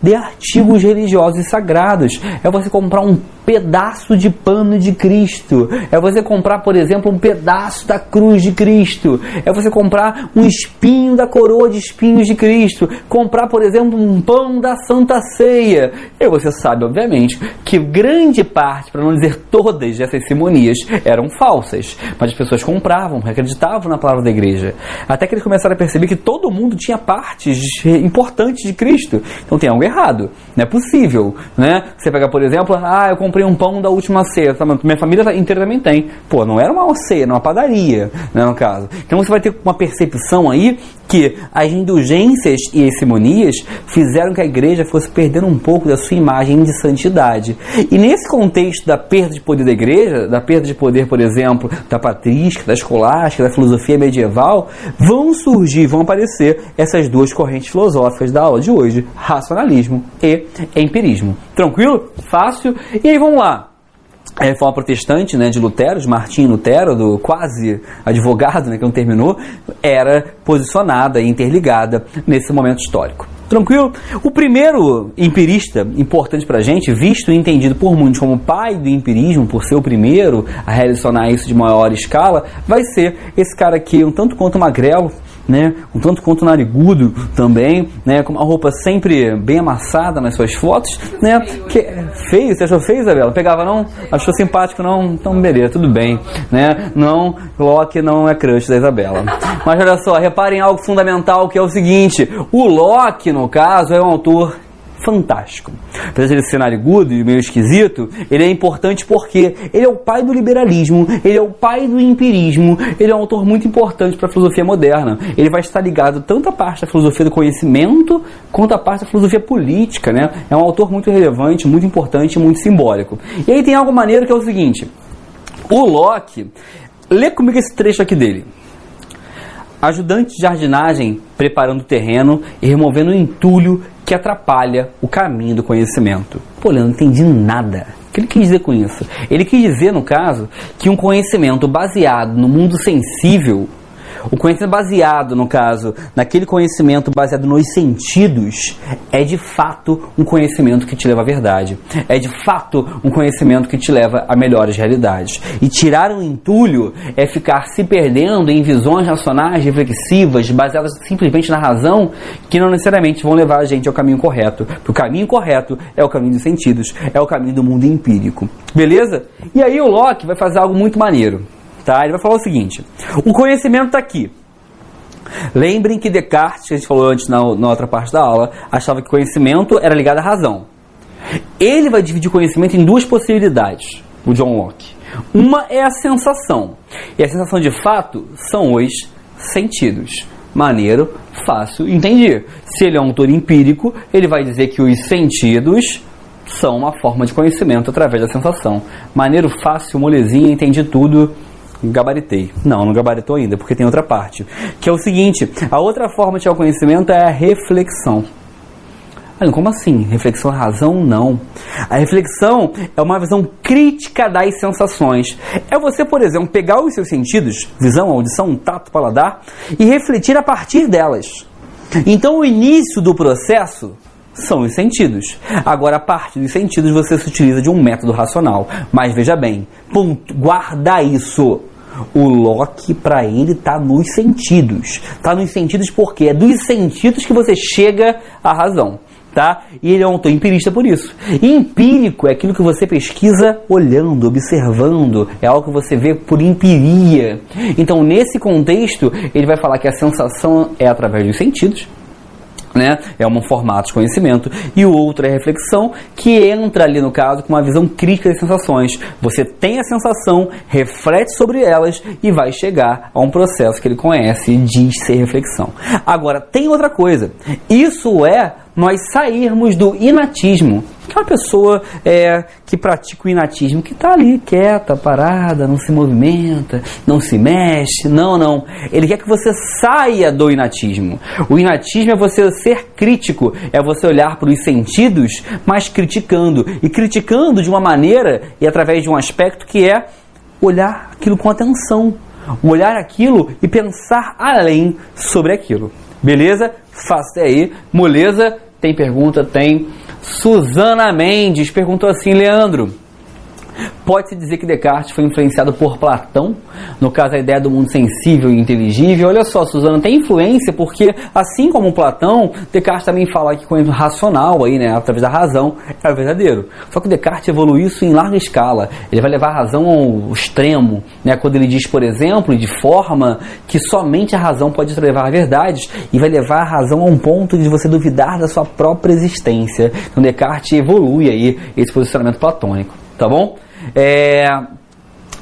de artigos religiosos e sagrados. É você comprar um pedaço de pano de Cristo. É você comprar, por exemplo, um pedaço da cruz de Cristo. É você comprar um espinho da coroa de espinhos de Cristo. Comprar, por exemplo, um pão da Santa Ceia. E você sabe, obviamente, que grande parte, para não dizer todas dessas simonias, eram falsas. Mas as pessoas compravam, acreditavam na palavra da igreja. Até que eles começaram a perceber que todo mundo tinha partes importantes de Cristo. Então tem algo errado. Não é possível. Né? Você pega, por exemplo, ah, eu comprei comprei um pão da última ceia. Tá? Minha família inteira também tem. Pô, não era uma ceia, era uma padaria, né, no caso. Então você vai ter uma percepção aí que as indulgências e as simonias fizeram que a igreja fosse perdendo um pouco da sua imagem de santidade. E nesse contexto da perda de poder da igreja, da perda de poder, por exemplo, da patrística, da escolástica, da filosofia medieval, vão surgir, vão aparecer essas duas correntes filosóficas da aula de hoje: racionalismo e empirismo. Tranquilo? Fácil? E aí vamos lá a reforma protestante né, de Lutero, de Martinho Lutero, do quase advogado né, que não terminou, era posicionada e interligada nesse momento histórico. Tranquilo? O primeiro empirista importante para a gente, visto e entendido por muitos como pai do empirismo, por ser o primeiro a relacionar isso de maior escala, vai ser esse cara aqui, um tanto quanto magrelo, né? Um tanto quanto narigudo também, né? Com uma roupa sempre bem amassada nas suas fotos, né? Que, feio, você achou feio, Isabela? Pegava não? Achou simpático não? Então beleza, tudo bem, né? Não, Locke não é crush da Isabela. Mas olha só, reparem algo fundamental que é o seguinte, o Locke, no caso, é um autor fantástico. Apesar de ele ser e meio esquisito, ele é importante porque ele é o pai do liberalismo, ele é o pai do empirismo, ele é um autor muito importante para a filosofia moderna. Ele vai estar ligado tanto à parte da filosofia do conhecimento quanto à parte da filosofia política, né? É um autor muito relevante, muito importante, muito simbólico. E aí tem algo maneiro que é o seguinte: o Locke, lê comigo esse trecho aqui dele ajudante de jardinagem preparando o terreno e removendo o entulho que atrapalha o caminho do conhecimento. Pô, eu não entendi nada. O que ele quis dizer com isso? Ele quis dizer, no caso, que um conhecimento baseado no mundo sensível O conhecimento baseado, no caso, naquele conhecimento baseado nos sentidos, é de fato um conhecimento que te leva à verdade. É de fato um conhecimento que te leva a melhores realidades. E tirar o entulho é ficar se perdendo em visões racionais, reflexivas, baseadas simplesmente na razão, que não necessariamente vão levar a gente ao caminho correto. Porque o caminho correto é o caminho dos sentidos, é o caminho do mundo empírico. Beleza? E aí o Locke vai fazer algo muito maneiro. Tá? Ele vai falar o seguinte: o conhecimento está aqui. Lembrem que Descartes, que a gente falou antes na, na outra parte da aula, achava que conhecimento era ligado à razão. Ele vai dividir conhecimento em duas possibilidades, o John Locke. Uma é a sensação, e a sensação de fato são os sentidos. Maneiro, fácil entender. Se ele é um autor empírico, ele vai dizer que os sentidos são uma forma de conhecimento através da sensação. Maneiro, fácil, molezinha, entendi tudo gabaritei. Não, não gabaritou ainda, porque tem outra parte. Que é o seguinte: a outra forma de ter conhecimento é a reflexão. Ah, como assim? Reflexão é razão? Não. A reflexão é uma visão crítica das sensações. É você, por exemplo, pegar os seus sentidos, visão, audição, tato, paladar, e refletir a partir delas. Então, o início do processo são os sentidos. Agora, a parte dos sentidos você se utiliza de um método racional. Mas veja bem, ponto, guarda isso. O Locke, para ele, está nos sentidos. Está nos sentidos porque é dos sentidos que você chega à razão. Tá? E ele é um empirista por isso. E empírico é aquilo que você pesquisa olhando, observando, é algo que você vê por empiria. Então, nesse contexto, ele vai falar que a sensação é através dos sentidos, né? É um formato de conhecimento. E o outro é reflexão, que entra ali no caso com uma visão crítica das sensações. Você tem a sensação, reflete sobre elas e vai chegar a um processo que ele conhece e diz ser reflexão. Agora, tem outra coisa. Isso é nós sairmos do inatismo. Que é uma pessoa é, que pratica o inatismo, que está ali quieta, parada, não se movimenta, não se mexe. Não, não. Ele quer que você saia do inatismo. O inatismo é você ser crítico, é você olhar para os sentidos, mas criticando. E criticando de uma maneira e através de um aspecto que é olhar aquilo com atenção. Olhar aquilo e pensar além sobre aquilo. Beleza? Faça aí, moleza. Tem pergunta? Tem. Suzana Mendes perguntou assim, Leandro. Pode-se dizer que Descartes foi influenciado por Platão, no caso a ideia do mundo sensível e inteligível. Olha só, Suzana, tem influência porque, assim como Platão, Descartes também fala que com o racional, aí, né, através da razão, é verdadeiro. Só que Descartes evoluiu isso em larga escala. Ele vai levar a razão ao extremo, né, quando ele diz, por exemplo, de forma que somente a razão pode levar a verdades e vai levar a razão a um ponto de você duvidar da sua própria existência. Então Descartes evolui aí esse posicionamento platônico, tá bom? É,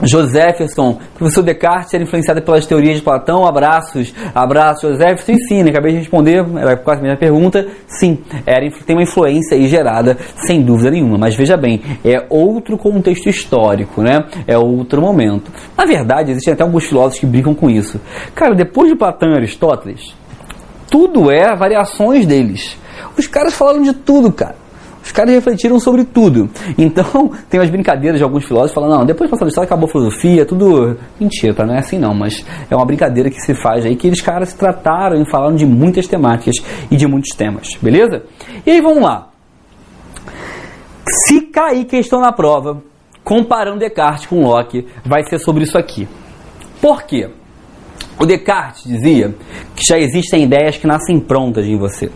Josefferson, professor Descartes era influenciado pelas teorias de Platão, abraços, abraços, Josefferson, sim, né? acabei de responder, era quase a mesma pergunta, sim, era, tem uma influência aí gerada, sem dúvida nenhuma, mas veja bem, é outro contexto histórico, né, é outro momento. Na verdade, existem até alguns filósofos que brincam com isso. Cara, depois de Platão e Aristóteles, tudo é variações deles. Os caras falaram de tudo, cara. Os caras refletiram sobre tudo. Então, (laughs) tem umas brincadeiras de alguns filósofos falando, não, depois de passar história acabou a filosofia, tudo mentira, não é assim não, mas é uma brincadeira que se faz aí, que eles caras se trataram e falaram de muitas temáticas e de muitos temas, beleza? E aí vamos lá. Se cair questão na prova, comparando Descartes com Locke, vai ser sobre isso aqui. Por quê? O Descartes dizia que já existem ideias que nascem prontas em você.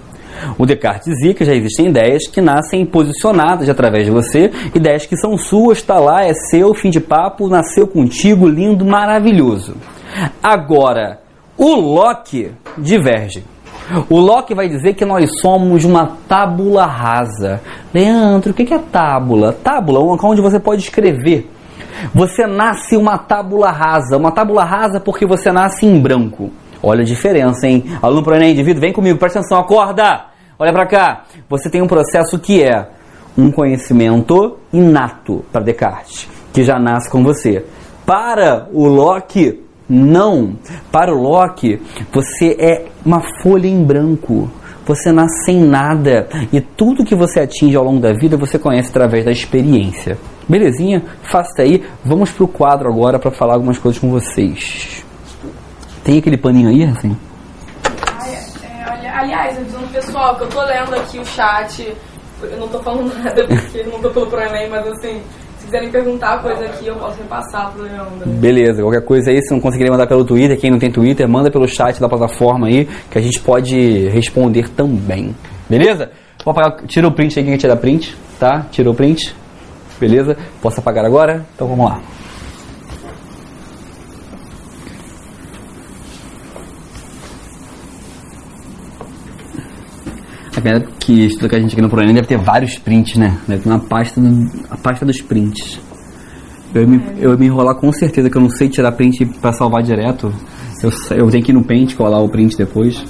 O Descartes dizia que já existem ideias que nascem posicionadas através de você, ideias que são suas, está lá, é seu, fim de papo, nasceu contigo, lindo, maravilhoso. Agora, o Locke diverge. O Locke vai dizer que nós somos uma tábula rasa. Leandro, o que é tábula? Tábula é um local onde você pode escrever. Você nasce uma tábula rasa. Uma tábula rasa porque você nasce em branco. Olha a diferença, hein? Aluno pro Enem, indivíduo, vem comigo, presta atenção, acorda! Olha para cá. Você tem um processo que é um conhecimento inato para Descartes, que já nasce com você. Para o Locke, não. Para o Locke, você é uma folha em branco. Você nasce sem nada e tudo que você atinge ao longo da vida você conhece através da experiência. Belezinha? Faça aí. Vamos para o quadro agora para falar algumas coisas com vocês. Tem aquele paninho aí, assim? Aliás, avisando o pessoal que eu tô lendo aqui o chat. Eu não tô falando (laughs) nada porque não tô pelo Proenem, mas assim, se quiserem perguntar coisa aqui, eu posso repassar pro Leandro. Beleza, qualquer coisa aí, se não conseguirem mandar pelo Twitter, quem não tem Twitter, manda pelo chat da plataforma aí, que a gente pode responder também. Beleza? Vou apagar, tira o print aí, quem quer tirar print, tá? Tirou o print. Beleza? Posso apagar agora? Então vamos lá. A galera que estuda com a gente aqui no Proenem deve ter vários prints, né? Deve ter uma pasta, a pasta dos prints. Eu ia me, eu ia me enrolar com certeza que eu não sei tirar print pra salvar direto. Eu, eu tenho que ir no Paint colar o print depois.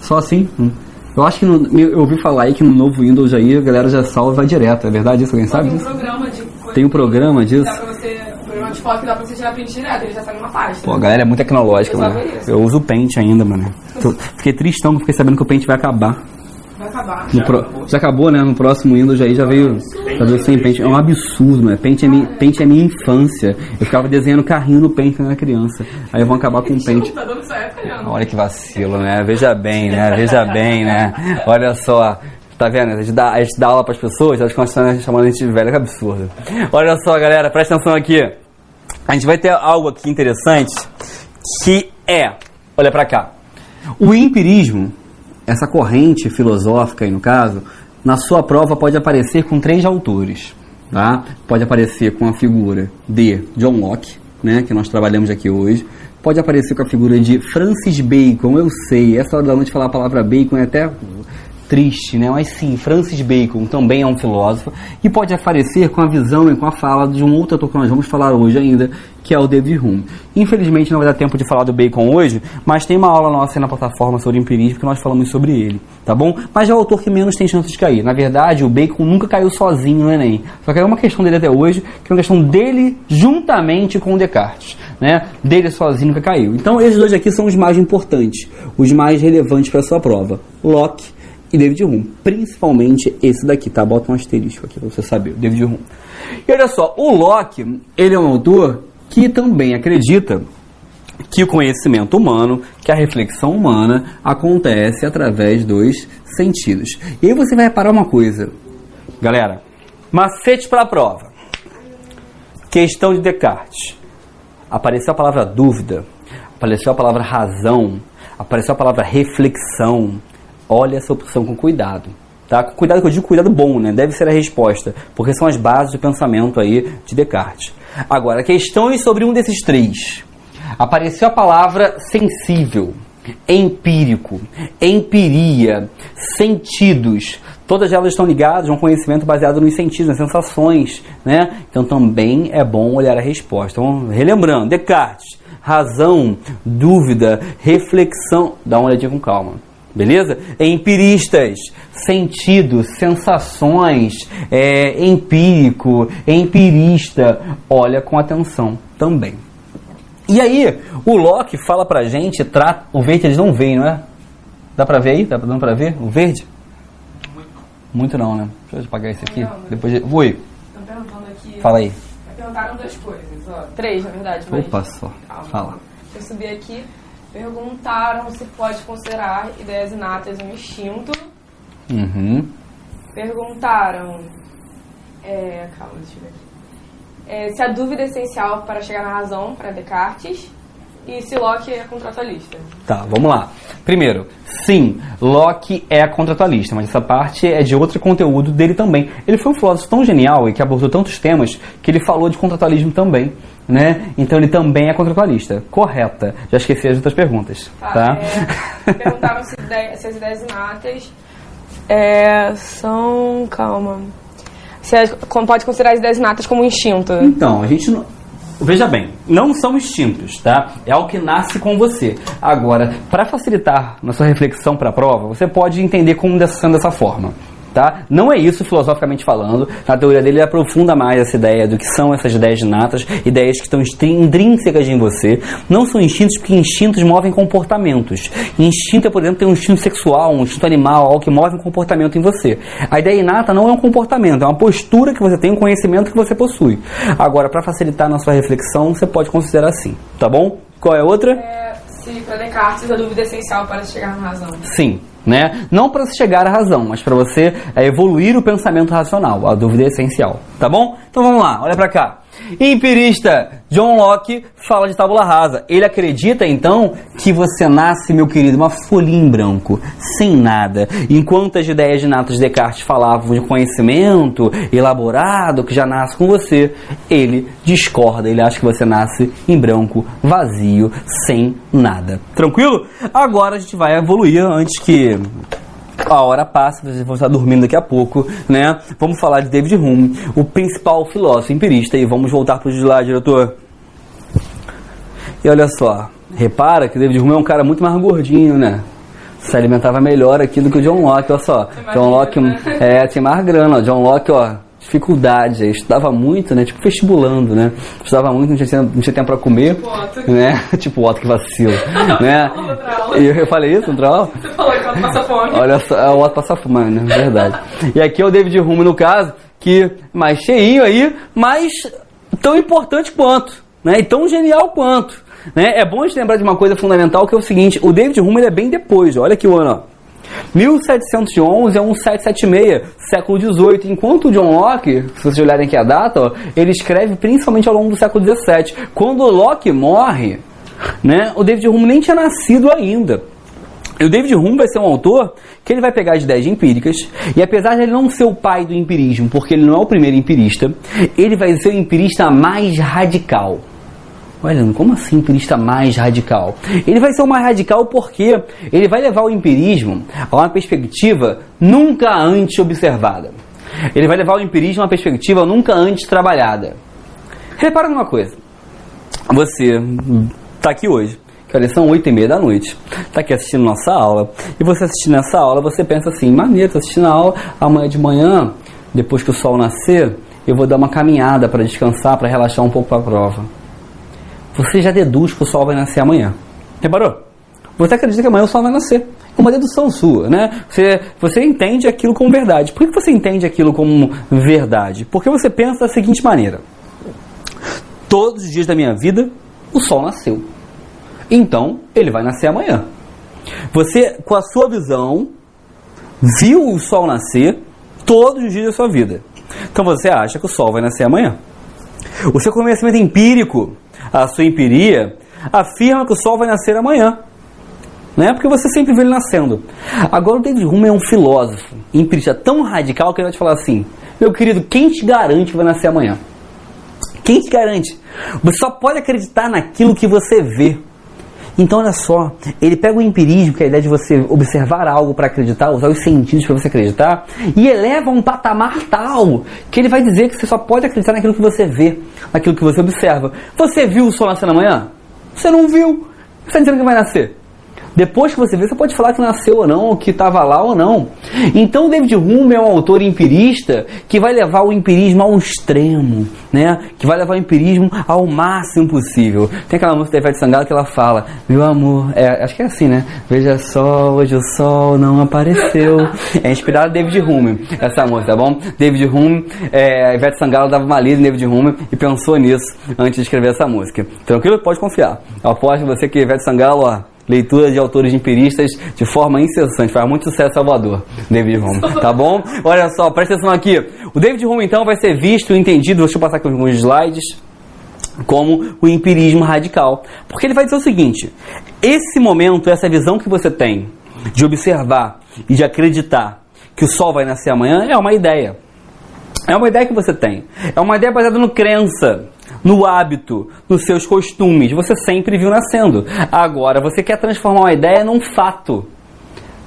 Só assim? Hum. Eu acho que no- eu ouvi falar aí que no novo Windows aí a galera já salva e vai direto. É verdade isso? Alguém sabe Tem um disso? programa de coisa Tem um programa que disso? dá pra você. Um programa de foto que dá pra você tirar print direto, ele já sai numa pasta. Pô, a galera é muito tecnológica, Eu mano. Eu uso o Paint ainda, mano. (laughs) Tô- fiquei tristão que fiquei sabendo que o Paint vai acabar. Acabar. No pro- já acabou, né? No próximo Windows aí já veio, já veio sem Paint. É um absurdo, mano. Paint é, minha, Paint é minha infância. Eu ficava desenhando carrinho no Paint quando era criança. Aí vão acabar com o. Não tá Leandro. Olha que vacilo, né? Veja bem, né? Veja bem, né? Olha só. Tá vendo? A gente dá, a gente dá aula pras pessoas, elas continuam chamando a gente de velho, que absurdo. Olha só, galera, presta atenção aqui. A gente vai ter algo aqui interessante que é, olha pra cá. O empirismo, essa corrente filosófica aí no caso, na sua prova pode aparecer com três autores, tá? Pode aparecer com a figura de John Locke, né, que nós trabalhamos aqui hoje. Pode aparecer com a figura de Francis Bacon, eu sei, essa hora da noite falar a palavra bacon é até triste, né? Mas sim, Francis Bacon também é um filósofo e pode aparecer com a visão e com a fala de um outro autor que nós vamos falar hoje ainda, que é o David Hume. Infelizmente não vai dar tempo de falar do Bacon hoje, mas tem uma aula nossa na plataforma sobre empirismo que nós falamos sobre ele, tá bom? Mas é o autor que menos tem chance de cair. Na verdade, o Bacon nunca caiu sozinho no Enem. Só que é uma questão dele até hoje, que é uma questão dele juntamente com o Descartes, né? Dele sozinho nunca caiu. Então, esses dois aqui são os mais importantes, os mais relevantes para a sua prova. Locke e David Hume. Principalmente esse daqui, tá? Bota um asterisco aqui pra você saber, David Hume. E olha só, o Locke, ele é um autor que também acredita que o conhecimento humano, que a reflexão humana acontece através dos sentidos. E aí você vai reparar uma coisa, galera, macete para a prova. Questão de Descartes. Apareceu a palavra dúvida, apareceu a palavra razão, apareceu a palavra reflexão. Olha essa opção com cuidado. Tá? Com cuidado que eu digo cuidado bom, né? Deve ser a resposta, porque são as bases do pensamento aí de Descartes. Agora, questões sobre um desses três. Apareceu a palavra sensível, empírico, empiria, sentidos. Todas elas estão ligadas a um conhecimento baseado nos sentidos, nas sensações, né? Então também é bom olhar a resposta. Então, relembrando, Descartes, razão, dúvida, reflexão. Dá uma olhadinha com calma. Beleza? Empiristas, sentidos, sensações, é, empírico, empirista. Olha com atenção também. E aí, o Locke fala pra gente, trata, o verde eles não veem, não é? Dá pra ver aí? Dá dando pra ver o verde? Muito não, né? Deixa eu apagar esse aqui. Não. Depois de... Oi, Estão perguntando aqui. fala aí. Perguntaram duas coisas, ó. Três, na verdade. Mas... Opa, só. Calma. Fala. Eu subi aqui. Perguntaram se pode considerar ideias inatas um instinto. Uhum. Perguntaram. É, calma, deixa eu ver aqui. É, se a dúvida é essencial para chegar na razão para Descartes. E se Locke é contratualista. Tá, vamos lá. Primeiro, sim, Locke é contratualista, mas essa parte é de outro conteúdo dele também. Ele foi um filósofo tão genial e que abordou tantos temas que ele falou de contratualismo também, né? Então ele também é contratualista. Correta. Já esqueci as outras perguntas, tá? é, perguntaram se, se as ideias inatas é, são. Calma. Se as- pode considerar as ideias inatas como instinto. Então, a gente não. Veja bem, não são instintos, tá? É algo que nasce com você. Agora, para facilitar na sua reflexão para a prova, você pode entender como dessa- dessa forma. Tá? Não é isso filosoficamente falando. Na teoria dele, ele aprofunda mais essa ideia do que são essas ideias natas, ideias que estão intrínsecas em você. Não são instintos porque instintos movem comportamentos. Instinto é, por exemplo, ter um instinto sexual, um instinto animal, algo que move um comportamento em você. A ideia inata não é um comportamento, é uma postura que você tem, um conhecimento que você possui. Agora, para facilitar na sua reflexão, você pode considerar assim, tá bom? Qual é a outra? É, se para Descartes a dúvida é essencial para chegar na razão. Sim, né? Não para chegar à razão, mas para você é, evoluir o pensamento racional. A dúvida é essencial, tá bom? Então vamos lá, olha para cá. Empirista John Locke fala de tábula rasa. Ele acredita então que você nasce, meu querido, uma folhinha em branco, sem nada. Enquanto as ideias de Natas Descartes falavam de conhecimento elaborado que já nasce com você, ele discorda. Ele acha que você nasce em branco, vazio, sem nada. Tranquilo? Agora a gente vai evoluir antes que a hora passa, vocês vão estar dormindo daqui a pouco, né? Vamos falar de David Hume, o principal filósofo empirista, e vamos voltar para o slide, diretor. E olha só, repara que David Hume é um cara muito mais gordinho, né? Se alimentava melhor aqui do que o John Locke, olha só. John Locke né? é, tinha mais grana, ó. John Locke, ó, dificuldade, aí estudava muito, né? Tipo vestibulando, né? Estudava muito, não tinha, não tinha tempo para comer, Tipo Otto. né? (laughs) tipo Otto que vacilo, (laughs) né? E eu falei isso, aula? Você falou que ela passa fome. Olha só, é o Otto passa fome, né? Verdade. E aqui é o David Hume, no caso, que mais cheinho aí, mas tão importante quanto, né? E tão genial quanto. Né? É bom a gente lembrar de uma coisa fundamental que é o seguinte: o David Hume ele é bem depois, olha aqui o ano, ó. 1711 é um 776, século XVIII, enquanto o John Locke, se vocês olharem aqui a data, ó, ele escreve principalmente ao longo do século XVII. Quando o Locke morre, né, o David Hume nem tinha nascido ainda. E o David Hume vai ser um autor que ele vai pegar as ideias empíricas, e apesar de ele não ser o pai do empirismo, porque ele não é o primeiro empirista, ele vai ser o empirista mais radical. Olha, como assim empirista mais radical? Ele vai ser o mais radical porque ele vai levar o empirismo a uma perspectiva nunca antes observada. Ele vai levar o empirismo a uma perspectiva nunca antes trabalhada. Repara numa coisa. Você está aqui hoje, que olha, são oito e meia da noite, está aqui assistindo nossa aula, e você assistindo essa aula, você pensa assim, maneiro, tô assistindo a aula, amanhã de manhã, depois que o sol nascer, eu vou dar uma caminhada para descansar, para relaxar um pouco para a prova. Você já deduz que o sol vai nascer amanhã. Reparou? Você acredita que amanhã o sol vai nascer. É uma dedução sua, né? Você, você entende aquilo como verdade. Por que você entende aquilo como verdade? Porque você pensa da seguinte maneira: todos os dias da minha vida, o sol nasceu. Então, ele vai nascer amanhã. Você, com a sua visão, viu o sol nascer todos os dias da sua vida. Então você acha que o sol vai nascer amanhã. O seu conhecimento empírico, a sua empiria, afirma que o sol vai nascer amanhã. Né? Porque você sempre vê ele nascendo. Agora o David Hume é um filósofo, empirista tão radical que ele vai te falar assim: meu querido, quem te garante que vai nascer amanhã? Quem te garante? Você só pode acreditar naquilo que você vê. Então, olha só, ele pega o empirismo, que é a ideia de você observar algo para acreditar, usar os sentidos para você acreditar, e eleva a um patamar tal que ele vai dizer que você só pode acreditar naquilo que você vê, naquilo que você observa. Você viu o sol nascer amanhã? Você não viu. Você está dizendo que vai nascer? Depois que você vê, você pode falar que nasceu ou não, que estava lá ou não. Então, David Hume é um autor empirista que vai levar o empirismo ao extremo, né? Que vai levar o empirismo ao máximo possível. Tem aquela música da Ivete Sangalo que ela fala: Meu amor, é, acho que é assim, né? Veja só, hoje o sol não apareceu. É inspirada em David Hume, essa música, tá bom? David Hume, é, Ivete Sangalo dava uma lida em David Hume e pensou nisso antes de escrever essa música. Tranquilo? Pode confiar. Eu aposto você que Ivete Sangalo, ó leitura de autores empiristas de forma incessante. Faz muito sucesso Salvador, David Hume. Tá bom? Olha só, presta atenção aqui. O David Hume, então, vai ser visto e entendido, deixa eu passar aqui alguns slides, como o empirismo radical. Porque ele vai dizer o seguinte: esse momento, essa visão que você tem de observar e de acreditar que o sol vai nascer amanhã é uma ideia. É uma ideia que você tem. É uma ideia baseada no crença no hábito, nos seus costumes. Você sempre viu nascendo. Agora você quer transformar uma ideia num fato.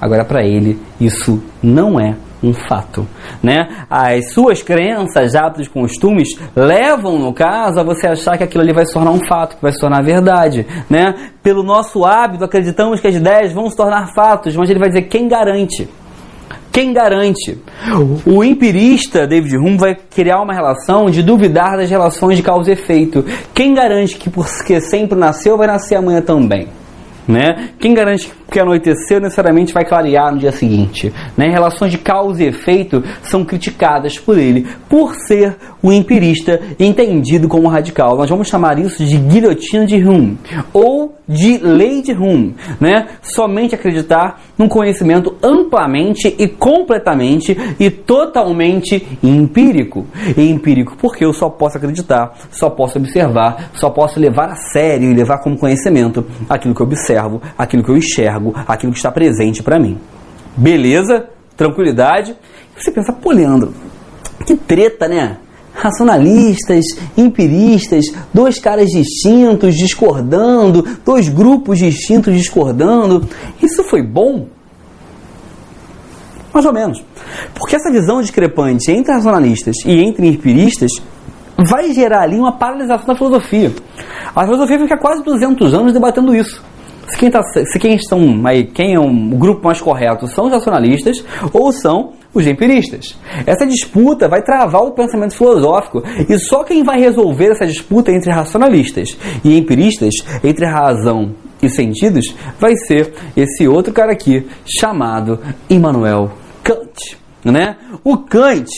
Agora para ele isso não é um fato, né? As suas crenças, hábitos, costumes levam, no caso, a você achar que aquilo ali vai se tornar um fato, que vai se tornar verdade, né? Pelo nosso hábito, acreditamos que as ideias vão se tornar fatos, mas ele vai dizer quem garante. Quem garante? O empirista David Hume vai criar uma relação de duvidar das relações de causa e efeito. Quem garante que porque sempre nasceu vai nascer amanhã também? Né? Quem garante que anoiteceu necessariamente vai clarear no dia seguinte? Né? Relações de causa e efeito são criticadas por ele por ser um empirista entendido como radical. Nós vamos chamar isso de guilhotina de Hume ou de de Hume, né? Somente acreditar num conhecimento amplamente e completamente e totalmente empírico. E empírico porque eu só posso acreditar, só posso observar, só posso levar a sério e levar como conhecimento aquilo que eu observo, aquilo que eu enxergo, aquilo que está presente para mim. Beleza? Tranquilidade? Você pensa, pô, Leandro, que treta, né? Racionalistas, empiristas, dois caras distintos discordando, dois grupos distintos discordando. Isso foi bom? Mais ou menos. Porque essa visão discrepante entre racionalistas e entre empiristas vai gerar ali uma paralisação da filosofia. A filosofia fica quase 200 anos debatendo isso. Se quem, tá, se quem estão quem é um, o grupo mais correto são os racionalistas ou são os empiristas. Essa disputa vai travar o pensamento filosófico e só quem vai resolver essa disputa entre racionalistas e empiristas, entre razão e sentidos, vai ser esse outro cara aqui chamado Immanuel Kant. Né? O Kant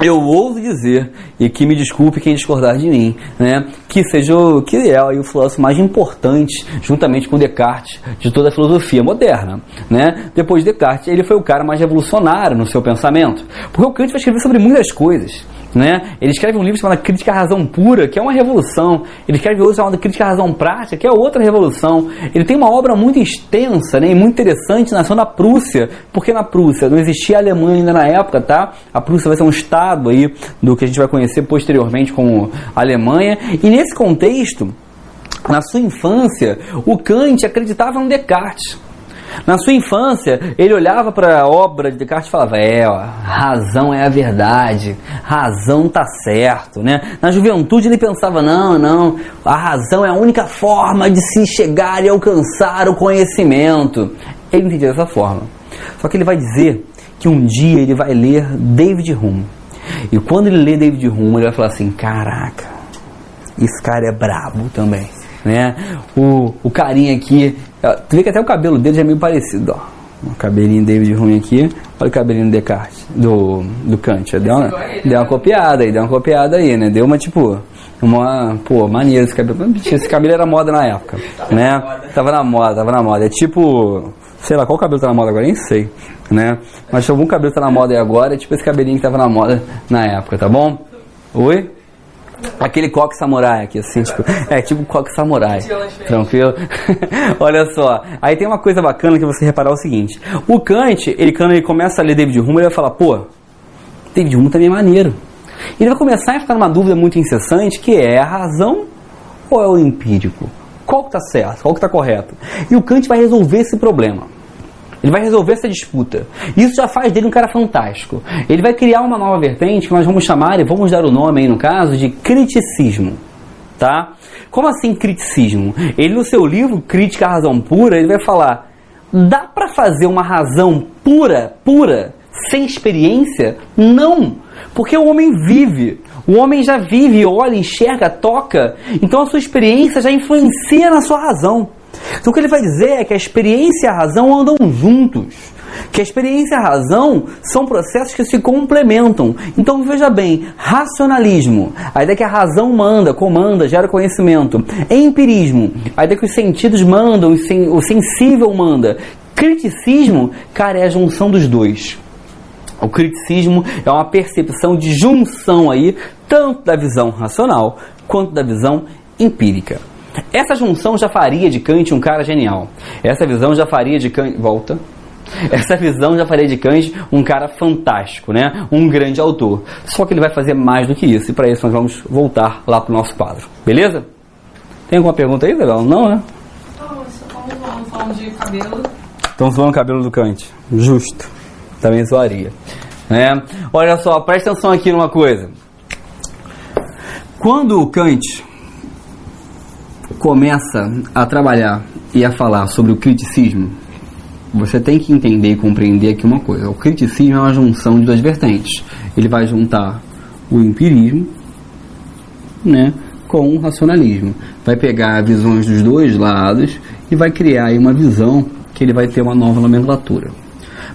eu ouso dizer, e que me desculpe quem discordar de mim, né, que seja o, que é o filósofo mais importante, juntamente com Descartes, de toda a filosofia moderna. Né? Depois de Descartes, ele foi o cara mais revolucionário no seu pensamento, porque o Kant vai escrever sobre muitas coisas. Né? Ele escreve um livro chamado Crítica à Razão Pura, que é uma revolução. Ele escreve outro chamado Crítica à Razão Prática, que é outra revolução. Ele tem uma obra muito extensa né, e muito interessante, nação da Prússia, porque na Prússia não existia a Alemanha ainda na época, tá? A Prússia vai ser um estado aí do que a gente vai conhecer posteriormente como Alemanha. E nesse contexto, na sua infância, o Kant acreditava no Descartes. Na sua infância, ele olhava para a obra de Descartes e falava: É, ó, razão é a verdade, razão tá certo, né? Na juventude ele pensava: Não, não, a razão é a única forma de se chegar e alcançar o conhecimento. Ele entendia dessa forma. Só que ele vai dizer que um dia ele vai ler David Hume. E quando ele lê David Hume, ele vai falar assim: Caraca, esse cara é brabo também né? O, o carinha aqui, tu vê que até o cabelo dele já é meio parecido, ó. O cabelinho David ruim aqui, olha o cabelinho do Descartes, do, do Kant. Deu uma, deu uma copiada aí, deu uma copiada aí, né? Deu uma tipo, uma, pô, maneiro esse cabelo. Esse cabelo era moda na época, né? Tava na moda, tava na moda. É tipo, sei lá, qual cabelo tá na moda agora, nem sei, né? Mas algum cabelo tá na moda aí agora, é tipo esse cabelinho que tava na moda na época, tá bom? Oi? Aquele coque samurai aqui, assim, tipo, (laughs) é tipo coque samurai. Tranquilo? (laughs) Olha só, aí tem uma coisa bacana que você reparar o seguinte: o Kant, ele quando ele começa a ler David Hume, ele vai falar, pô, David Hume também é maneiro. Ele vai começar a ficar numa dúvida muito incessante que é a razão ou é o empírico? Qual que está certo? Qual que está correto? E o Kant vai resolver esse problema. Ele vai resolver essa disputa. Isso já faz dele um cara fantástico. Ele vai criar uma nova vertente que nós vamos chamar, e vamos dar o nome aí no caso, de criticismo. Tá? Como assim criticismo? Ele no seu livro Crítica à Razão Pura, ele vai falar: dá para fazer uma razão pura, pura, sem experiência? Não, porque o homem vive. O homem já vive, olha, enxerga, toca. Então a sua experiência já influencia na sua razão. Então o que ele vai dizer é que a experiência e a razão andam juntos. Que a experiência e a razão são processos que se complementam. Então veja bem, racionalismo, a ideia que a razão manda, comanda, gera conhecimento. Empirismo, a ideia que os sentidos mandam, o sensível manda. Criticismo, cara, é a junção dos dois. O criticismo é uma percepção de junção aí, tanto da visão racional quanto da visão empírica. Essa junção já faria de Kant um cara genial. Essa visão já faria de Kant. Volta. Essa visão já faria de Kant um cara fantástico, né? Um grande autor. Só que ele vai fazer mais do que isso. E para isso nós vamos voltar lá para o nosso quadro. Beleza? Tem alguma pergunta aí, Isabel? Não, né? Estão zoando o cabelo do Kant. Justo. Também zoaria. Né? Olha só, presta atenção aqui numa coisa. Quando o Kant começa a trabalhar e a falar sobre o criticismo, você tem que entender e compreender aqui uma coisa. O criticismo é uma junção de duas vertentes. Ele vai juntar o empirismo né, com o racionalismo. Vai pegar visões dos dois lados e vai criar uma visão que ele vai ter uma nova nomenclatura.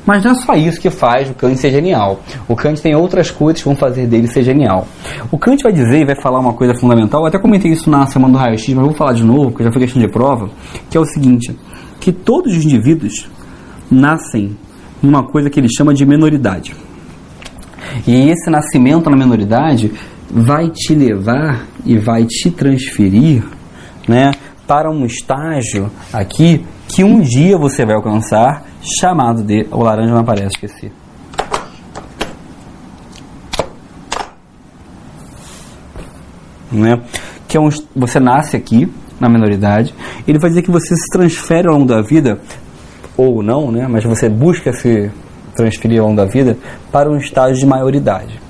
Mas não é só isso que faz o Kant ser genial. O Kant tem outras coisas que vão fazer dele ser genial. O Kant vai dizer e vai falar uma coisa fundamental, eu até comentei isso na semana do raio-x, mas vou falar de novo, porque já foi questão de prova, que é o seguinte, que todos os indivíduos nascem em uma coisa que ele chama de menoridade. E esse nascimento na menoridade vai te levar e vai te transferir né, para um estágio aqui que um dia você vai alcançar, chamado de. O laranja não aparece, esqueci. Né? Que é um, você nasce aqui na menoridade, ele vai dizer que você se transfere ao longo da vida, ou não, né? mas você busca se transferir ao longo da vida para um estágio de maioridade.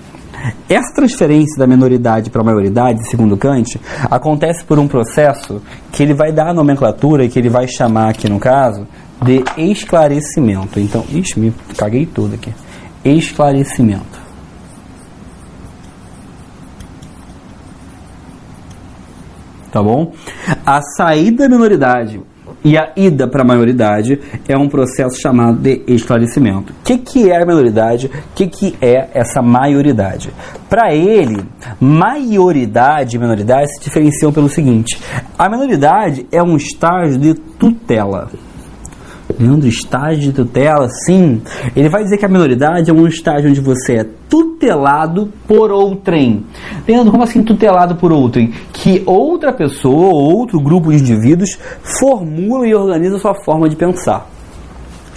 Essa transferência da menoridade para a maioridade, segundo Kant, acontece por um processo que ele vai dar a nomenclatura e que ele vai chamar aqui no caso de esclarecimento. Então, ixi, me caguei tudo aqui. Esclarecimento. Tá bom? A saída da minoridade e a ida para a maioridade é um processo chamado de esclarecimento. O que, que é a maioridade? O que, que é essa maioridade? Para ele, maioridade e minoridade se diferenciam pelo seguinte: a minoridade é um estágio de tutela. Leandro, estágio de tutela? Sim. Ele vai dizer que a minoridade é um estágio onde você é tutelado por outrem. Leandro, como assim tutelado por outrem? Que outra pessoa ou outro grupo de indivíduos formula e organiza sua forma de pensar.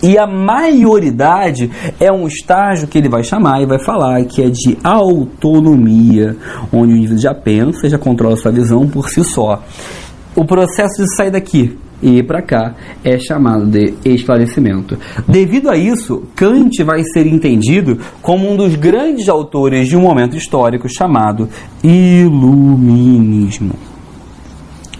E a maioridade é um estágio que ele vai chamar e vai falar que é de autonomia, onde o indivíduo já pensa, já controla sua visão por si só. O processo de sair daqui e para cá é chamado de esclarecimento. Devido a isso, Kant vai ser entendido como um dos grandes autores de um momento histórico chamado Iluminismo.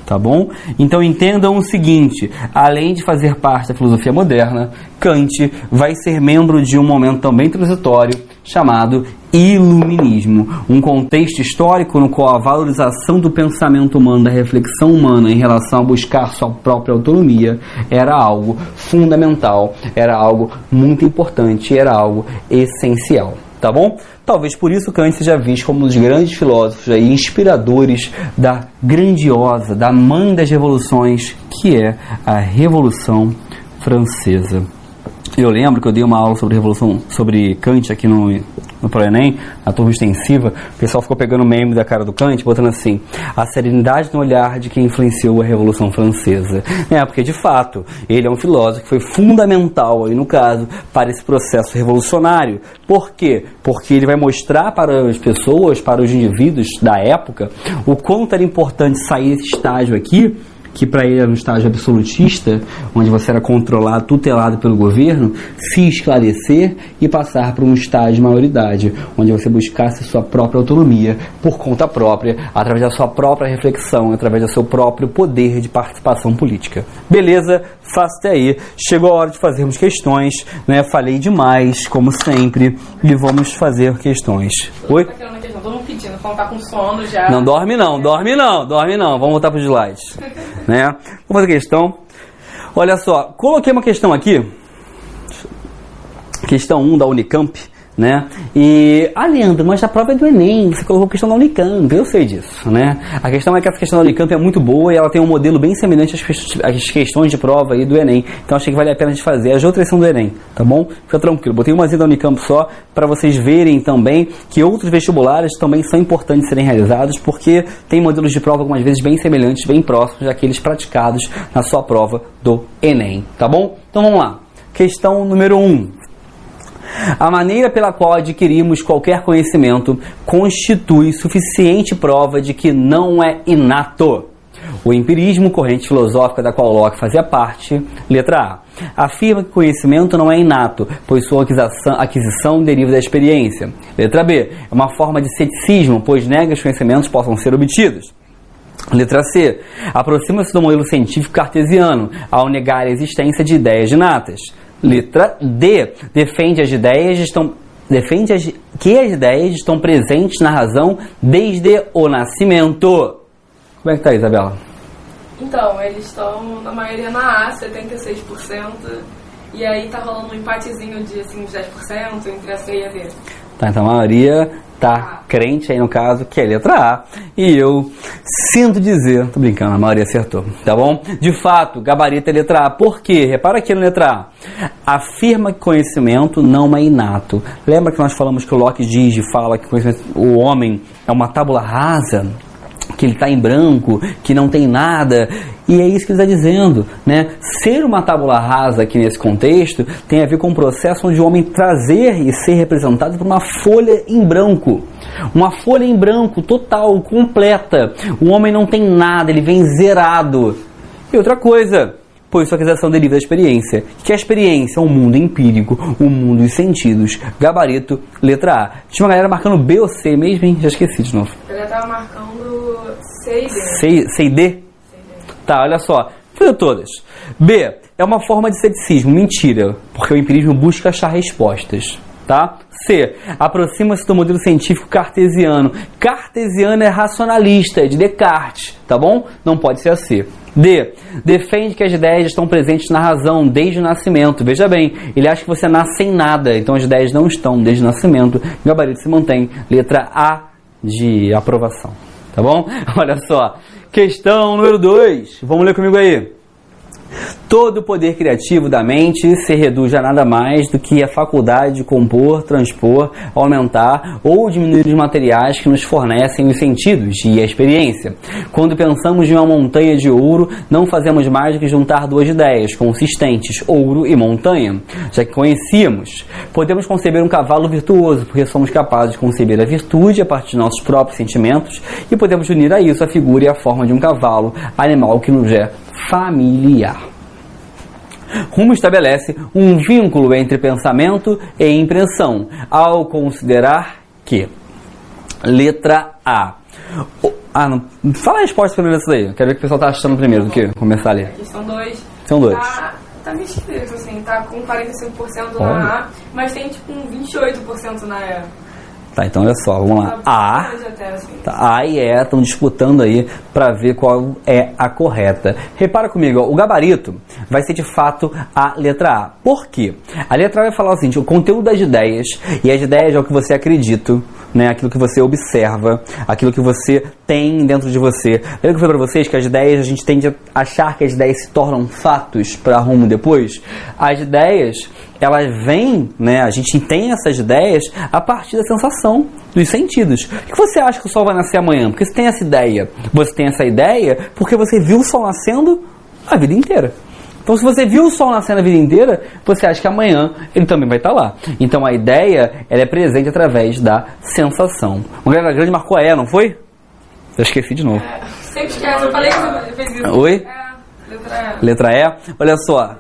Tá bom? Então entendam o seguinte: além de fazer parte da filosofia moderna, Kant vai ser membro de um momento também transitório chamado Iluminismo, um contexto histórico no qual a valorização do pensamento humano, da reflexão humana em relação a buscar sua própria autonomia era algo fundamental, era algo muito importante, era algo essencial. Tá bom? Talvez por isso Kant seja visto como um dos grandes filósofos e inspiradores da grandiosa, da mãe das revoluções, que é a Revolução Francesa. Eu lembro que eu dei uma aula sobre revolução, sobre Kant aqui no, no ProEnem, na turma extensiva, o pessoal ficou pegando meme da cara do Kant, botando assim, a serenidade no olhar de quem influenciou a Revolução Francesa. É, porque de fato, ele é um filósofo que foi fundamental aí no caso, para esse processo revolucionário. Por quê? Porque ele vai mostrar para as pessoas, para os indivíduos da época, o quanto era importante sair desse estágio aqui que para ele era um estágio absolutista, onde você era controlado, tutelado pelo governo, se esclarecer e passar para um estágio de maioridade, onde você buscasse sua própria autonomia por conta própria, através da sua própria reflexão, através do seu próprio poder de participação política. Beleza? Faça até aí. Chegou a hora de fazermos questões, né? Falei demais, como sempre, e vamos fazer questões. Oi? Todo mundo pedindo, tá com sono já. Não dorme não, dorme não, dorme não. Vamos voltar para os slides. (laughs) né? Vamos fazer questão. Olha só, coloquei uma questão aqui. Questão 1 da Unicamp né? E, ah, Leandro, mas a prova é do Enem, você colocou questão da Unicamp, eu sei disso, né? A questão é que essa questão da Unicamp é muito boa e ela tem um modelo bem semelhante às questões de prova aí do Enem, então achei que vale a pena gente fazer. As outras são do Enem, tá bom? Fica tranquilo, botei uma da Unicamp só para vocês verem também que outros vestibulares também são importantes serem realizados porque tem modelos de prova algumas vezes bem semelhantes, bem próximos daqueles praticados na sua prova do Enem, tá bom? Então vamos lá. Questão número 1. Um. A maneira pela qual adquirimos qualquer conhecimento constitui suficiente prova de que não é inato. O empirismo, corrente filosófica da qual Locke fazia parte, letra A, afirma que conhecimento não é inato, pois sua aquisição, deriva da experiência. Letra B, é uma forma de ceticismo, pois nega que os conhecimentos possam ser obtidos. Letra C. Aproxima-se do modelo científico cartesiano ao negar a existência de ideias inatas. Letra D. Defende as ideias estão defende as, que as ideias estão presentes na razão desde o nascimento. Como é que tá, Isabela? Então, eles estão, na maioria, na A, 76%, E aí tá rolando um empatezinho de assim, uns 10% entre a C e a D. Então a maioria tá crente aí no caso, que é letra A. E eu sinto dizer, tô brincando, a maioria acertou, tá bom? De fato, gabarito é letra A. Por quê? Repara aqui na letra A. Afirma que conhecimento não é inato. Lembra que nós falamos que o Locke diz e fala que o homem é uma tábula rasa? Que ele está em branco, que não tem nada. E é isso que ele está dizendo. Né? Ser uma tábula rasa aqui nesse contexto tem a ver com o processo onde o homem trazer e ser representado por uma folha em branco. Uma folha em branco total, completa. O homem não tem nada, ele vem zerado. E outra coisa, pois sua aquisição deriva da experiência. Que a experiência é um mundo empírico, um mundo dos sentidos. Gabarito, letra A. Tinha uma galera marcando B ou C mesmo, hein? Já esqueci de novo. Já tava marcando C e D. C, C e D? Tá, olha só. Fui todas. B. É uma forma de ceticismo. Mentira. Porque o empirismo busca achar respostas. Tá? C. Aproxima-se do modelo científico cartesiano. Cartesiano é racionalista, é de Descartes, tá bom? Não pode ser a C. D. Defende que as ideias estão presentes na razão desde o nascimento. Veja bem, ele acha que você nasce sem nada, então as ideias não estão desde o nascimento. O gabarito se mantém. Letra A de aprovação. Tá bom? (laughs) Olha só. Questão número 2. Vamos ler comigo aí. Todo o poder criativo da mente se reduz a nada mais do que a faculdade de compor, transpor, aumentar ou diminuir os materiais que nos fornecem os sentidos e a experiência. Quando pensamos em uma montanha de ouro, não fazemos mais do que juntar duas ideias consistentes, ouro e montanha, já que conhecíamos. Podemos conceber um cavalo virtuoso, porque somos capazes de conceber a virtude a partir de nossos próprios sentimentos e podemos unir a isso a figura e a forma de um cavalo, animal que nos é familiar. Rumo estabelece um vínculo entre pensamento e impressão, ao considerar que. Letra A. Ah, não, fala a resposta primeiro disso daí. Quero ver o que o pessoal está achando primeiro do que começar a ler. Aqui são dois. São dois. Tá, tá meio esquisito, assim. Tá com 45% na A, mas tem tipo um 28% na E. Tá, então olha só, vamos lá. A, tá, A e E estão disputando aí para ver qual é a correta. Repara comigo, ó, o gabarito vai ser de fato a letra A. Por quê? A letra A vai falar o seguinte: o conteúdo das ideias, e as ideias é o que você acredita, né, aquilo que você observa, aquilo que você tem dentro de você. Lembra que eu falei para vocês que as ideias, a gente tende a achar que as ideias se tornam fatos para rumo depois? As ideias elas vêm, né, a gente tem essas ideias a partir da sensação, dos sentidos. Por que você acha que o sol vai nascer amanhã? Porque você tem essa ideia. Você tem essa ideia porque você viu o sol nascendo a vida inteira. Então, se você viu o sol nascendo a vida inteira, você acha que amanhã ele também vai estar lá. Então, a ideia ela é presente através da sensação. O grande, grande marcou é, não foi? Eu esqueci de novo. É, sempre esquece, eu falei que você fez isso. Oi? É, letra E. Letra E. Olha só,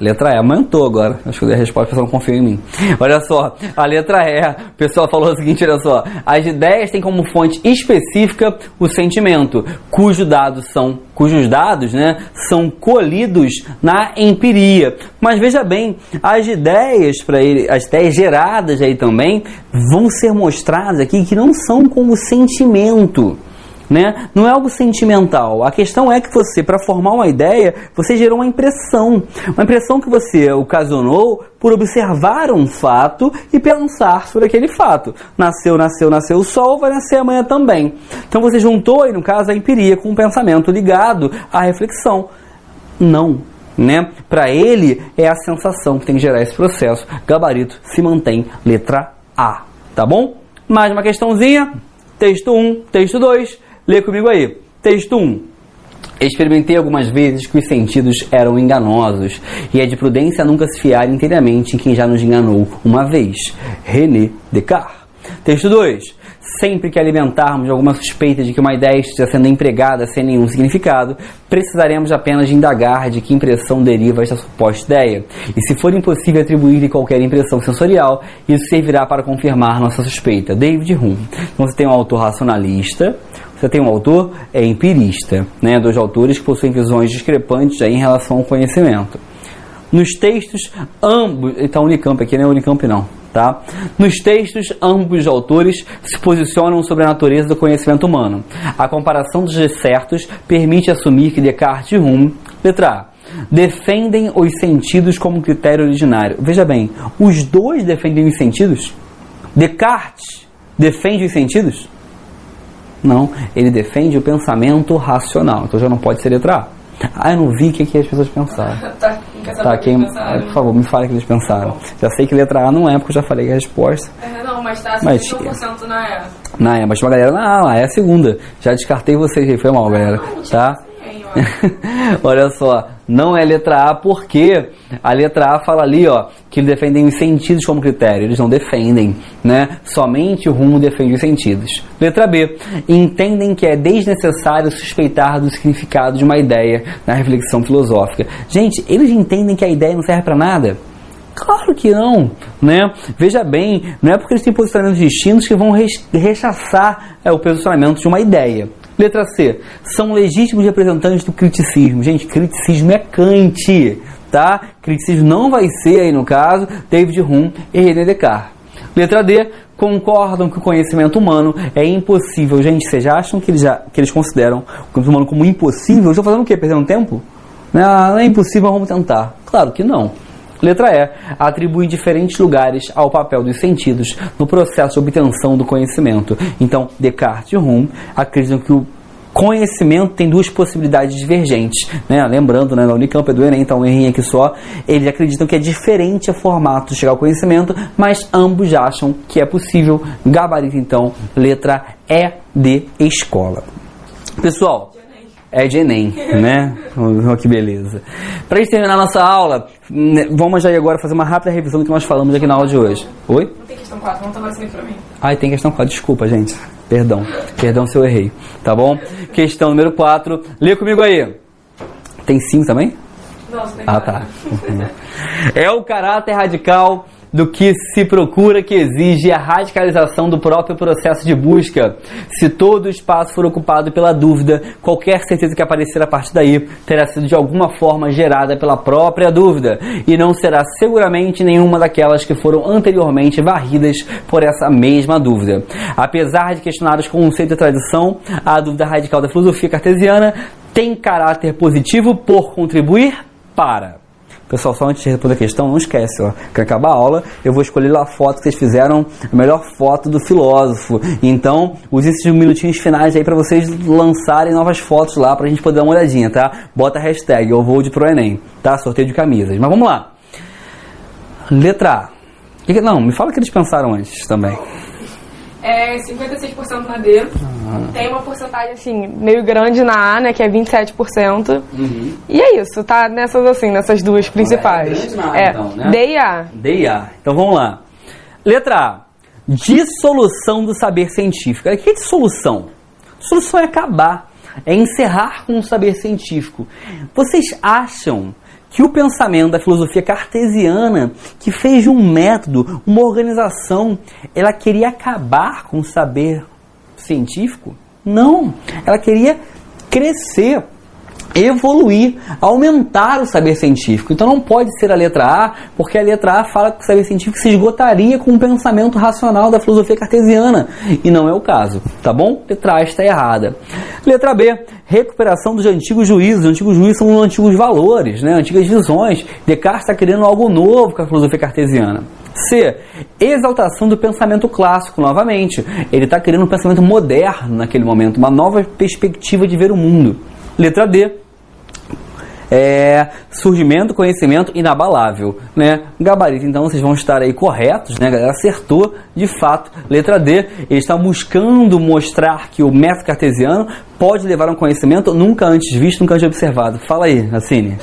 Letra E, aumentou agora. Acho que eu dei a resposta, o pessoal não confia em mim. (laughs) Olha só, a letra E, o pessoal falou o seguinte, olha só. As ideias têm como fonte específica o sentimento, cujos dados são, cujos dados, né, são colhidos na empiria. Mas veja bem, as ideias para ele, as ideias geradas aí também vão ser mostradas aqui que não são como sentimento né? Não é algo sentimental. A questão é que você, para formar uma ideia, você gerou uma impressão. Uma impressão que você ocasionou por observar um fato e pensar sobre aquele fato. Nasceu, nasceu, nasceu o sol, vai nascer amanhã também. Então você juntou aí, no caso, a empiria com um pensamento ligado à reflexão. Não. Né? Para ele é a sensação que tem que gerar esse processo. Gabarito se mantém letra A, tá bom? Mais uma questãozinha. Texto 1, texto 2. Lê comigo aí. Texto 1. Experimentei algumas vezes que os sentidos eram enganosos e é de prudência nunca se fiar inteiramente em quem já nos enganou uma vez. René Descartes. Texto 2. Sempre que alimentarmos alguma suspeita de que uma ideia esteja sendo empregada sem nenhum significado, precisaremos apenas de indagar de que impressão deriva esta suposta ideia. E se for impossível atribuir-lhe qualquer impressão sensorial, isso servirá para confirmar nossa suspeita. David Hume. Então você tem um autor racionalista, você tem um autor é empirista, né? dois autores que possuem visões discrepantes aí em relação ao conhecimento. Nos textos, ambos. Então, Unicamp aqui não é Unicamp, não. Tá? Nos textos, ambos autores se posicionam sobre a natureza do conhecimento humano. A comparação dos certos permite assumir que Descartes e Hume, letra A, defendem os sentidos como critério originário. Veja bem, os dois defendem os sentidos? Descartes defende os sentidos? Não, ele defende o pensamento racional. Então já não pode ser letra A. Ah, eu não vi o que, que as pessoas pensaram. (laughs) tá, Tá, que quem, pensaram? por favor, me fale o que eles pensaram. Já sei que letra A não é, porque eu já falei a resposta. É, não, mas tá Mas- 51% na é. Na é, mas uma galera A, lá é a segunda. Já descartei vocês aí, foi mal, galera. Tá? (laughs) Olha só, não é letra A porque a letra A fala ali, ó, que defendem os sentidos como critério. Eles não defendem, né? Somente o rumo defende os sentidos. Letra B, entendem que é desnecessário suspeitar do significado de uma ideia na reflexão filosófica. Gente, eles entendem que a ideia não serve para nada. Claro que não, né? Veja bem, não é porque eles têm posicionamentos distintos que vão rechaçar é, o posicionamento de uma ideia. Letra C. São legítimos representantes do criticismo. Gente, criticismo é Kant, tá? Criticismo não vai ser, aí no caso, David Hume e René Descartes. Letra D. Concordam que o conhecimento humano é impossível. Gente, vocês já acham que eles, já, que eles consideram o conhecimento humano como impossível? Estão fazendo o quê? Perdendo tempo? Ah, não é impossível, vamos tentar. Claro que não. Letra E. Atribui diferentes lugares ao papel dos sentidos no processo de obtenção do conhecimento. Então, Descartes e Hume acreditam que o conhecimento tem duas possibilidades divergentes. Né? Lembrando, né, na Unicamp é do Enem, então um errinho aqui só. Eles acreditam que é diferente o formato de chegar ao conhecimento, mas ambos acham que é possível. Gabarito, então, letra E de escola. Pessoal, é de Enem, (laughs) né? Olha que beleza. Para gente terminar nossa aula, né, vamos já ir agora fazer uma rápida revisão do que nós falamos aqui na aula de hoje. Oi? Não tem questão 4, vamos tomar isso aí pra mim. Ai, tem questão 4, desculpa, gente. Perdão. Perdão se eu errei. Tá bom? Questão número 4. Lê comigo aí. Tem 5 também? Não, tem Ah, tá. (laughs) É o caráter radical do que se procura que exige a radicalização do próprio processo de busca. Se todo o espaço for ocupado pela dúvida, qualquer certeza que aparecer a partir daí terá sido de alguma forma gerada pela própria dúvida e não será seguramente nenhuma daquelas que foram anteriormente varridas por essa mesma dúvida. Apesar de questionar os conceitos da tradição, a dúvida radical da filosofia cartesiana tem caráter positivo por contribuir para Pessoal, só antes de responder a questão, não esquece, ó. Que acabar a aula, eu vou escolher lá a foto que vocês fizeram, a melhor foto do filósofo. Então, use esses minutinhos finais aí para vocês lançarem novas fotos lá pra gente poder dar uma olhadinha, tá? Bota a hashtag, eu vou de pro Enem, tá? Sorteio de camisas. Mas vamos lá. Letra A. Não, me fala o que eles pensaram antes também. É 56% na D. Tem uma porcentagem assim, meio grande na A, né? Que é 27%. E é isso, tá nessas assim, nessas duas principais. grande na A, é, então, né? D e A. D e A. Então vamos lá. Letra A. Dissolução do saber científico. O que é dissolução? Dissolução é acabar, é encerrar com o saber científico. Vocês acham que o pensamento da filosofia cartesiana, que fez de um método, uma organização, ela queria acabar com o saber científico? Não. Ela queria crescer evoluir, aumentar o saber científico. Então não pode ser a letra A, porque a letra A fala que o saber científico se esgotaria com o pensamento racional da filosofia cartesiana. E não é o caso, tá bom? Letra A está errada. Letra B, recuperação dos antigos juízos. Os antigos juízos são os antigos valores, né? antigas visões. Descartes está querendo algo novo com a filosofia cartesiana. C. Exaltação do pensamento clássico, novamente. Ele está querendo um pensamento moderno naquele momento, uma nova perspectiva de ver o mundo. Letra D. É, surgimento, conhecimento inabalável, né? Gabarito, então vocês vão estar aí corretos, né? A galera acertou, de fato. Letra D, ele está buscando mostrar que o método cartesiano pode levar a um conhecimento nunca antes visto, nunca antes observado. Fala aí, Assine.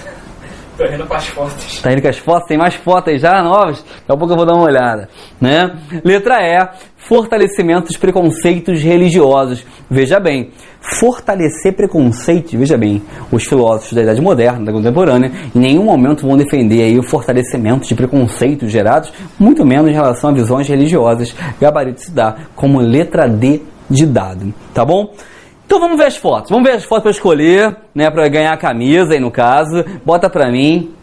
Tô rindo com as fotos. Tá indo com as fotos? Tem mais fotos aí já novas? Daqui a pouco eu vou dar uma olhada. Né? Letra E. Fortalecimento dos preconceitos religiosos. Veja bem, fortalecer preconceitos, veja bem, os filósofos da Idade Moderna, da Contemporânea, em nenhum momento vão defender aí o fortalecimento de preconceitos gerados, muito menos em relação a visões religiosas. Gabarito se dá como letra D de dado, tá bom? Então vamos ver as fotos. Vamos ver as fotos para escolher, né, para ganhar a camisa aí no caso. Bota para mim.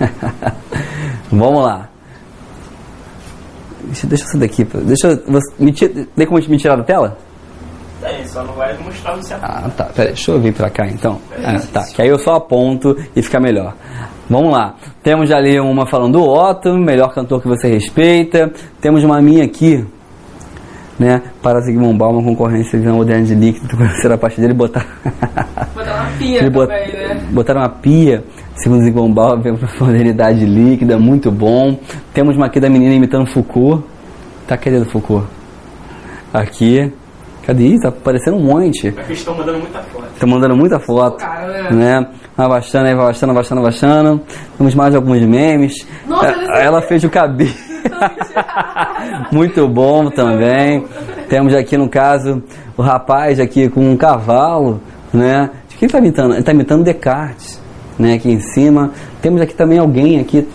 (laughs) vamos lá. Deixa, deixa isso daqui. Deixa eu- você- me tira, tem como me tirar da tela? Tem, só não vai mostrar no certo. Ah, tá. Pera aí, deixa eu vir pra cá então. Ah, tá, que aí eu só aponto e fica melhor. Vamos lá. Temos ali uma falando do Otto, melhor cantor que você respeita. Temos uma minha aqui, né? Para Zygmunt Bauman, concorrência de moderna de líquido, conhecer a parte dele botar. Botar uma pia Ele bot- também, né? Botaram uma pia, segundo veio para modernidade líquida, muito bom. Temos uma aqui da menina imitando Foucault. Tá querendo Foucault? Aqui. Cadê? Ih, Tá aparecendo um monte. Eles estão mandando muita foto. Tá mandando muita foto. Cara, né? Né? Vai baixando aí, vai baixando, baixando, baixando. Temos mais alguns memes. Nossa, olha Ela fez o cabelo. (laughs) Muito bom também. Temos aqui no caso o rapaz aqui com um cavalo, né? De quem tá imitando? Ele tá imitando Descartes, né? Aqui em cima. Temos aqui também alguém aqui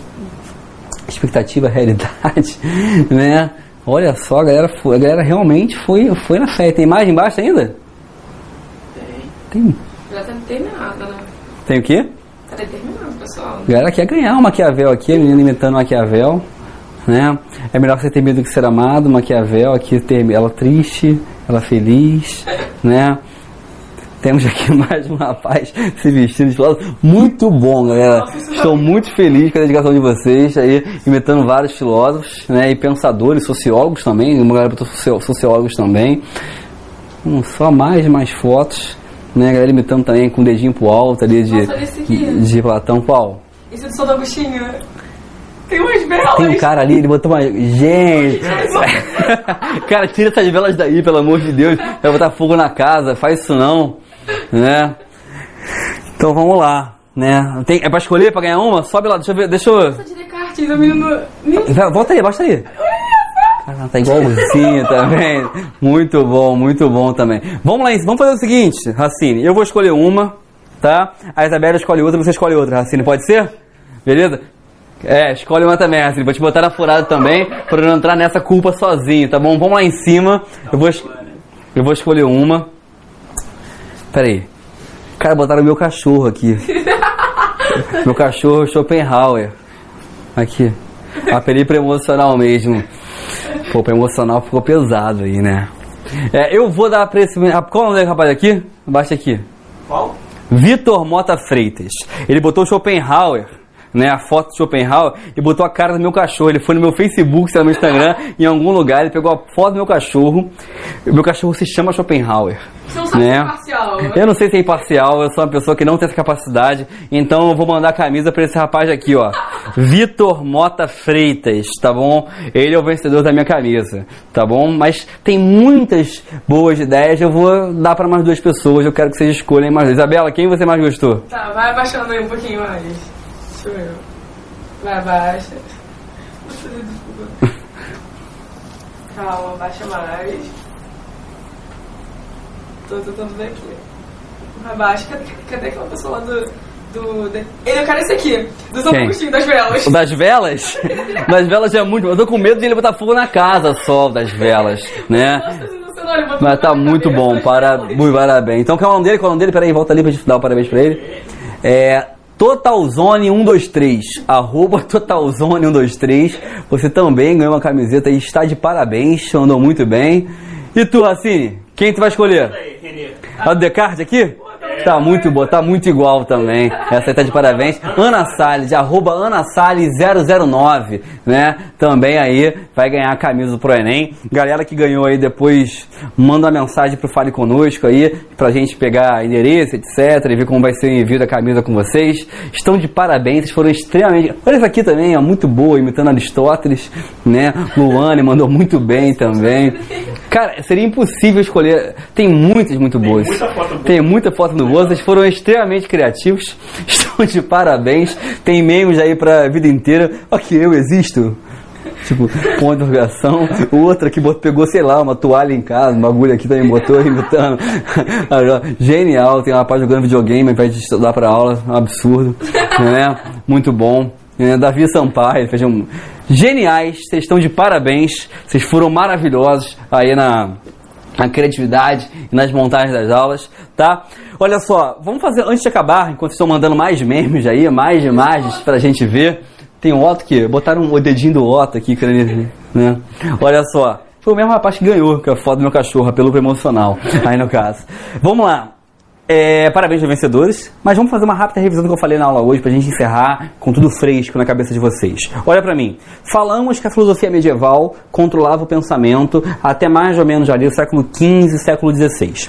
expectativa, (laughs) realidade, né? Olha só, a galera, foi, a galera realmente foi, foi na fé. Tem imagem embaixo ainda? Tem. Já tá terminado, né? Tem o quê? Tá terminado, pessoal. A galera quer ganhar o Maquiavel aqui, a menina imitando o Maquiavel, né? É melhor você ter medo do que ser amado, Maquiavel aqui ter ela triste, ela feliz, né? Temos aqui (laughs) mais um rapaz se vestindo de filósofo. Muito bom, galera. Estou muito feliz com a dedicação de vocês aí, imitando vários filósofos, né? E pensadores, sociólogos também. Uma galera sociólogos também. Hum, só mais mais fotos, né? A galera imitando também com o dedinho pro alto ali de, Nossa, esse de Platão. Qual? Isso é do Santo Agostinho. Tem umas velas. Tem um cara ali, ele botou uma. Gente! (laughs) (laughs) cara, tira essas velas daí, pelo amor de Deus. Vai botar fogo na casa, faz isso não. Né? Então vamos lá. Né? Tem, é pra escolher, pra ganhar uma? Sobe lá, deixa eu ver. Deixa eu. De menino. Volta aí, baixa aí. Tá igualzinho também. Muito bom, muito bom também. Vamos lá, vamos fazer o seguinte, Racine. Eu vou escolher uma, tá? A Isabela escolhe outra, você escolhe outra, Racine. Pode ser? Beleza? É, escolhe uma também, Racine. Vou te botar na furada também, pra não entrar nessa culpa sozinho, tá bom? Vamos lá em cima. Eu vou, eu vou escolher uma. Pera aí. Cara, botaram meu cachorro aqui. (laughs) meu cachorro Schopenhauer. Aqui. Apelei pra emocional mesmo. Pô, pra emocional ficou pesado aí, né? É, eu vou dar pra esse. Qual o nome desse rapaz aqui? Baixa aqui. Qual? Vitor Mota Freitas. Ele botou Schopenhauer, né? A foto de Schopenhauer e botou a cara do meu cachorro. Ele foi no meu Facebook, sei lá, no meu Instagram, em algum lugar, ele pegou a foto do meu cachorro. O meu cachorro se chama Schopenhauer. Você Né? parcial. né? Eu não sei se é imparcial, eu sou uma pessoa que não tem essa capacidade, então eu vou mandar a camisa pra esse rapaz aqui, ó. (laughs) Vitor Mota Freitas, tá bom? Ele é o vencedor da minha camisa, tá bom? Mas tem muitas boas ideias, eu vou dar pra mais duas pessoas, eu quero que vocês escolhem mais. Isabela, quem você mais gostou? Tá, vai abaixando aí um pouquinho mais. Eu ver. Vai, abaixa. Desculpa. (laughs) Calma, abaixa mais. Tô tentando ver aqui. Abaixa. Cadê, cadê aquela pessoa lá do. do de- Ele, eu quero esse aqui. Do São? Agostinho das Velas. O das velas? (laughs) das velas é muito. Eu tô com medo de ele botar fogo na casa só, das velas, né? Nossa, sensacional, ele botou Mas tá muito cabeça, bom, para, muito parabéns. Então, qual é o nome dele? Qual é o nome dele? Peraí, volta ali pra gente dar o parabéns pra ele. É Totalzone123, arroba Totalzone123. Você também ganhou uma camiseta e está de parabéns, andou muito bem. E tu, Racine, quem tu vai escolher? A do Descartes aqui? Tá muito boa, tá muito igual também. Essa aí tá de parabéns. Ana Salles, arroba Ana Salles 009, né? Também aí vai ganhar a camisa Pro Enem. Galera que ganhou aí depois, manda uma mensagem pro Fale Conosco aí, pra gente pegar endereço, etc. E ver como vai ser o envio da camisa com vocês. Estão de parabéns, vocês foram extremamente. Olha essa aqui também, ó, muito boa, imitando Aristóteles, né? Luane mandou muito bem também. Cara, seria impossível escolher. Tem muitas muito boas. muita foto boa. Tem muita foto boa. Vocês foram extremamente criativos. (laughs) Estão de parabéns. Tem memes aí pra vida inteira. Ok, eu existo. Tipo, ponto de interrogação. Outra que pegou, sei lá, uma toalha em casa, um bagulho aqui também botou, (laughs) imitando. Genial, tem uma rapaz jogando videogame ao invés de estudar pra aula, um absurdo. Né? Muito bom. É, Davi Sampaio, fez um... Geniais, vocês estão de parabéns, vocês foram maravilhosos aí na, na criatividade e nas montagens das aulas, tá? Olha só, vamos fazer, antes de acabar, enquanto estão mandando mais memes aí, mais imagens pra gente ver, tem o Otto que botaram o dedinho do Otto aqui, né? Olha só, foi o mesmo rapaz que ganhou, que é a foto do meu cachorro, apelo emocional, aí no caso. Vamos lá. É, parabéns aos vencedores, mas vamos fazer uma rápida revisão do que eu falei na aula hoje pra gente encerrar com tudo fresco na cabeça de vocês. Olha para mim. Falamos que a filosofia medieval controlava o pensamento até mais ou menos ali o século XV século XVI.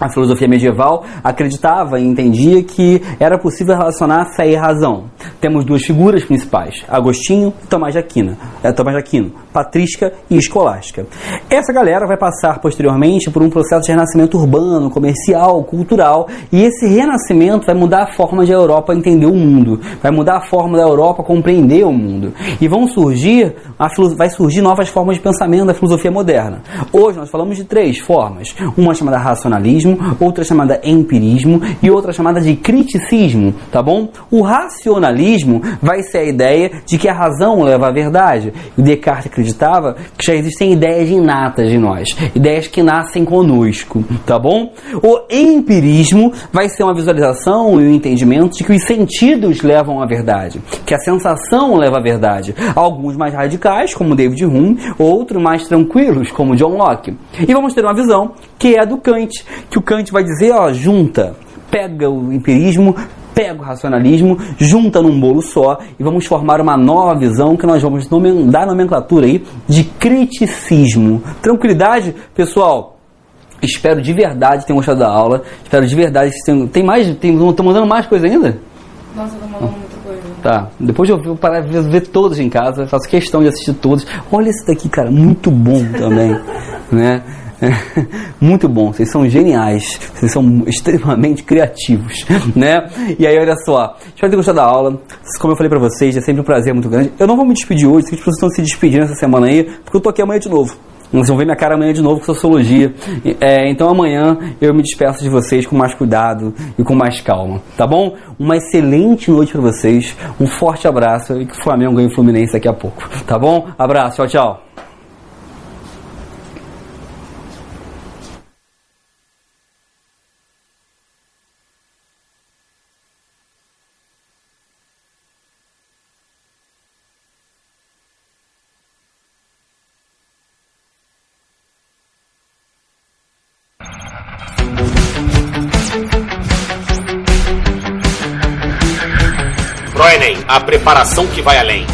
A filosofia medieval acreditava e entendia que era possível relacionar fé e razão. Temos duas figuras principais, Agostinho e Tomás de Aquino, é, Tomás de Aquino, patrística e escolástica. Essa galera vai passar posteriormente por um processo de renascimento urbano, comercial, cultural, e esse renascimento vai mudar a forma de a Europa entender o mundo, vai mudar a forma da Europa compreender o mundo. E vão surgir, a, vai surgir novas formas de pensamento da filosofia moderna. Hoje nós falamos de três formas, uma chamada racionalismo, outra chamada empirismo e outra chamada de criticismo, tá bom? O racionalismo vai ser a ideia de que a razão leva à verdade. Descartes acreditava que já existem ideias inatas de nós, ideias que nascem conosco, tá bom? O empirismo vai ser uma visualização e um entendimento de que os sentidos levam à verdade, que a sensação leva à verdade. Alguns mais radicais, como David Hume, outros mais tranquilos, como John Locke. E vamos ter uma visão que é a do Kant, que o Kant vai dizer, ó, junta, pega o empirismo, pega o racionalismo, junta num bolo só e vamos formar uma nova visão que nós vamos dar nomenclatura aí de criticismo. Tranquilidade, pessoal? Espero de verdade ter gostado da aula. Espero de verdade que tem, tem mais, tem, estão mandando mais coisa ainda? Nossa, eu tô mandando muita coisa. Tá. Depois eu vou parar de ver todos em casa, faço questão de assistir todos. Olha esse daqui, cara, muito bom também, (laughs) né? (laughs) Muito bom, vocês são geniais, vocês são extremamente criativos, (laughs) né? E aí, olha só, espero ter gostado da aula. Como eu falei pra vocês, é sempre um prazer muito grande. Eu não vou me despedir hoje, as pessoas estão se despedindo essa semana aí, porque eu tô aqui amanhã de novo. Vocês vão ver minha cara amanhã de novo com sociologia. É, então amanhã eu me despeço de vocês com mais cuidado e com mais calma, tá bom? Uma excelente noite para vocês, um forte abraço e que o Flamengo ganhe o Fluminense daqui a pouco, tá bom? Abraço, tchau, tchau. Preparação que vai além.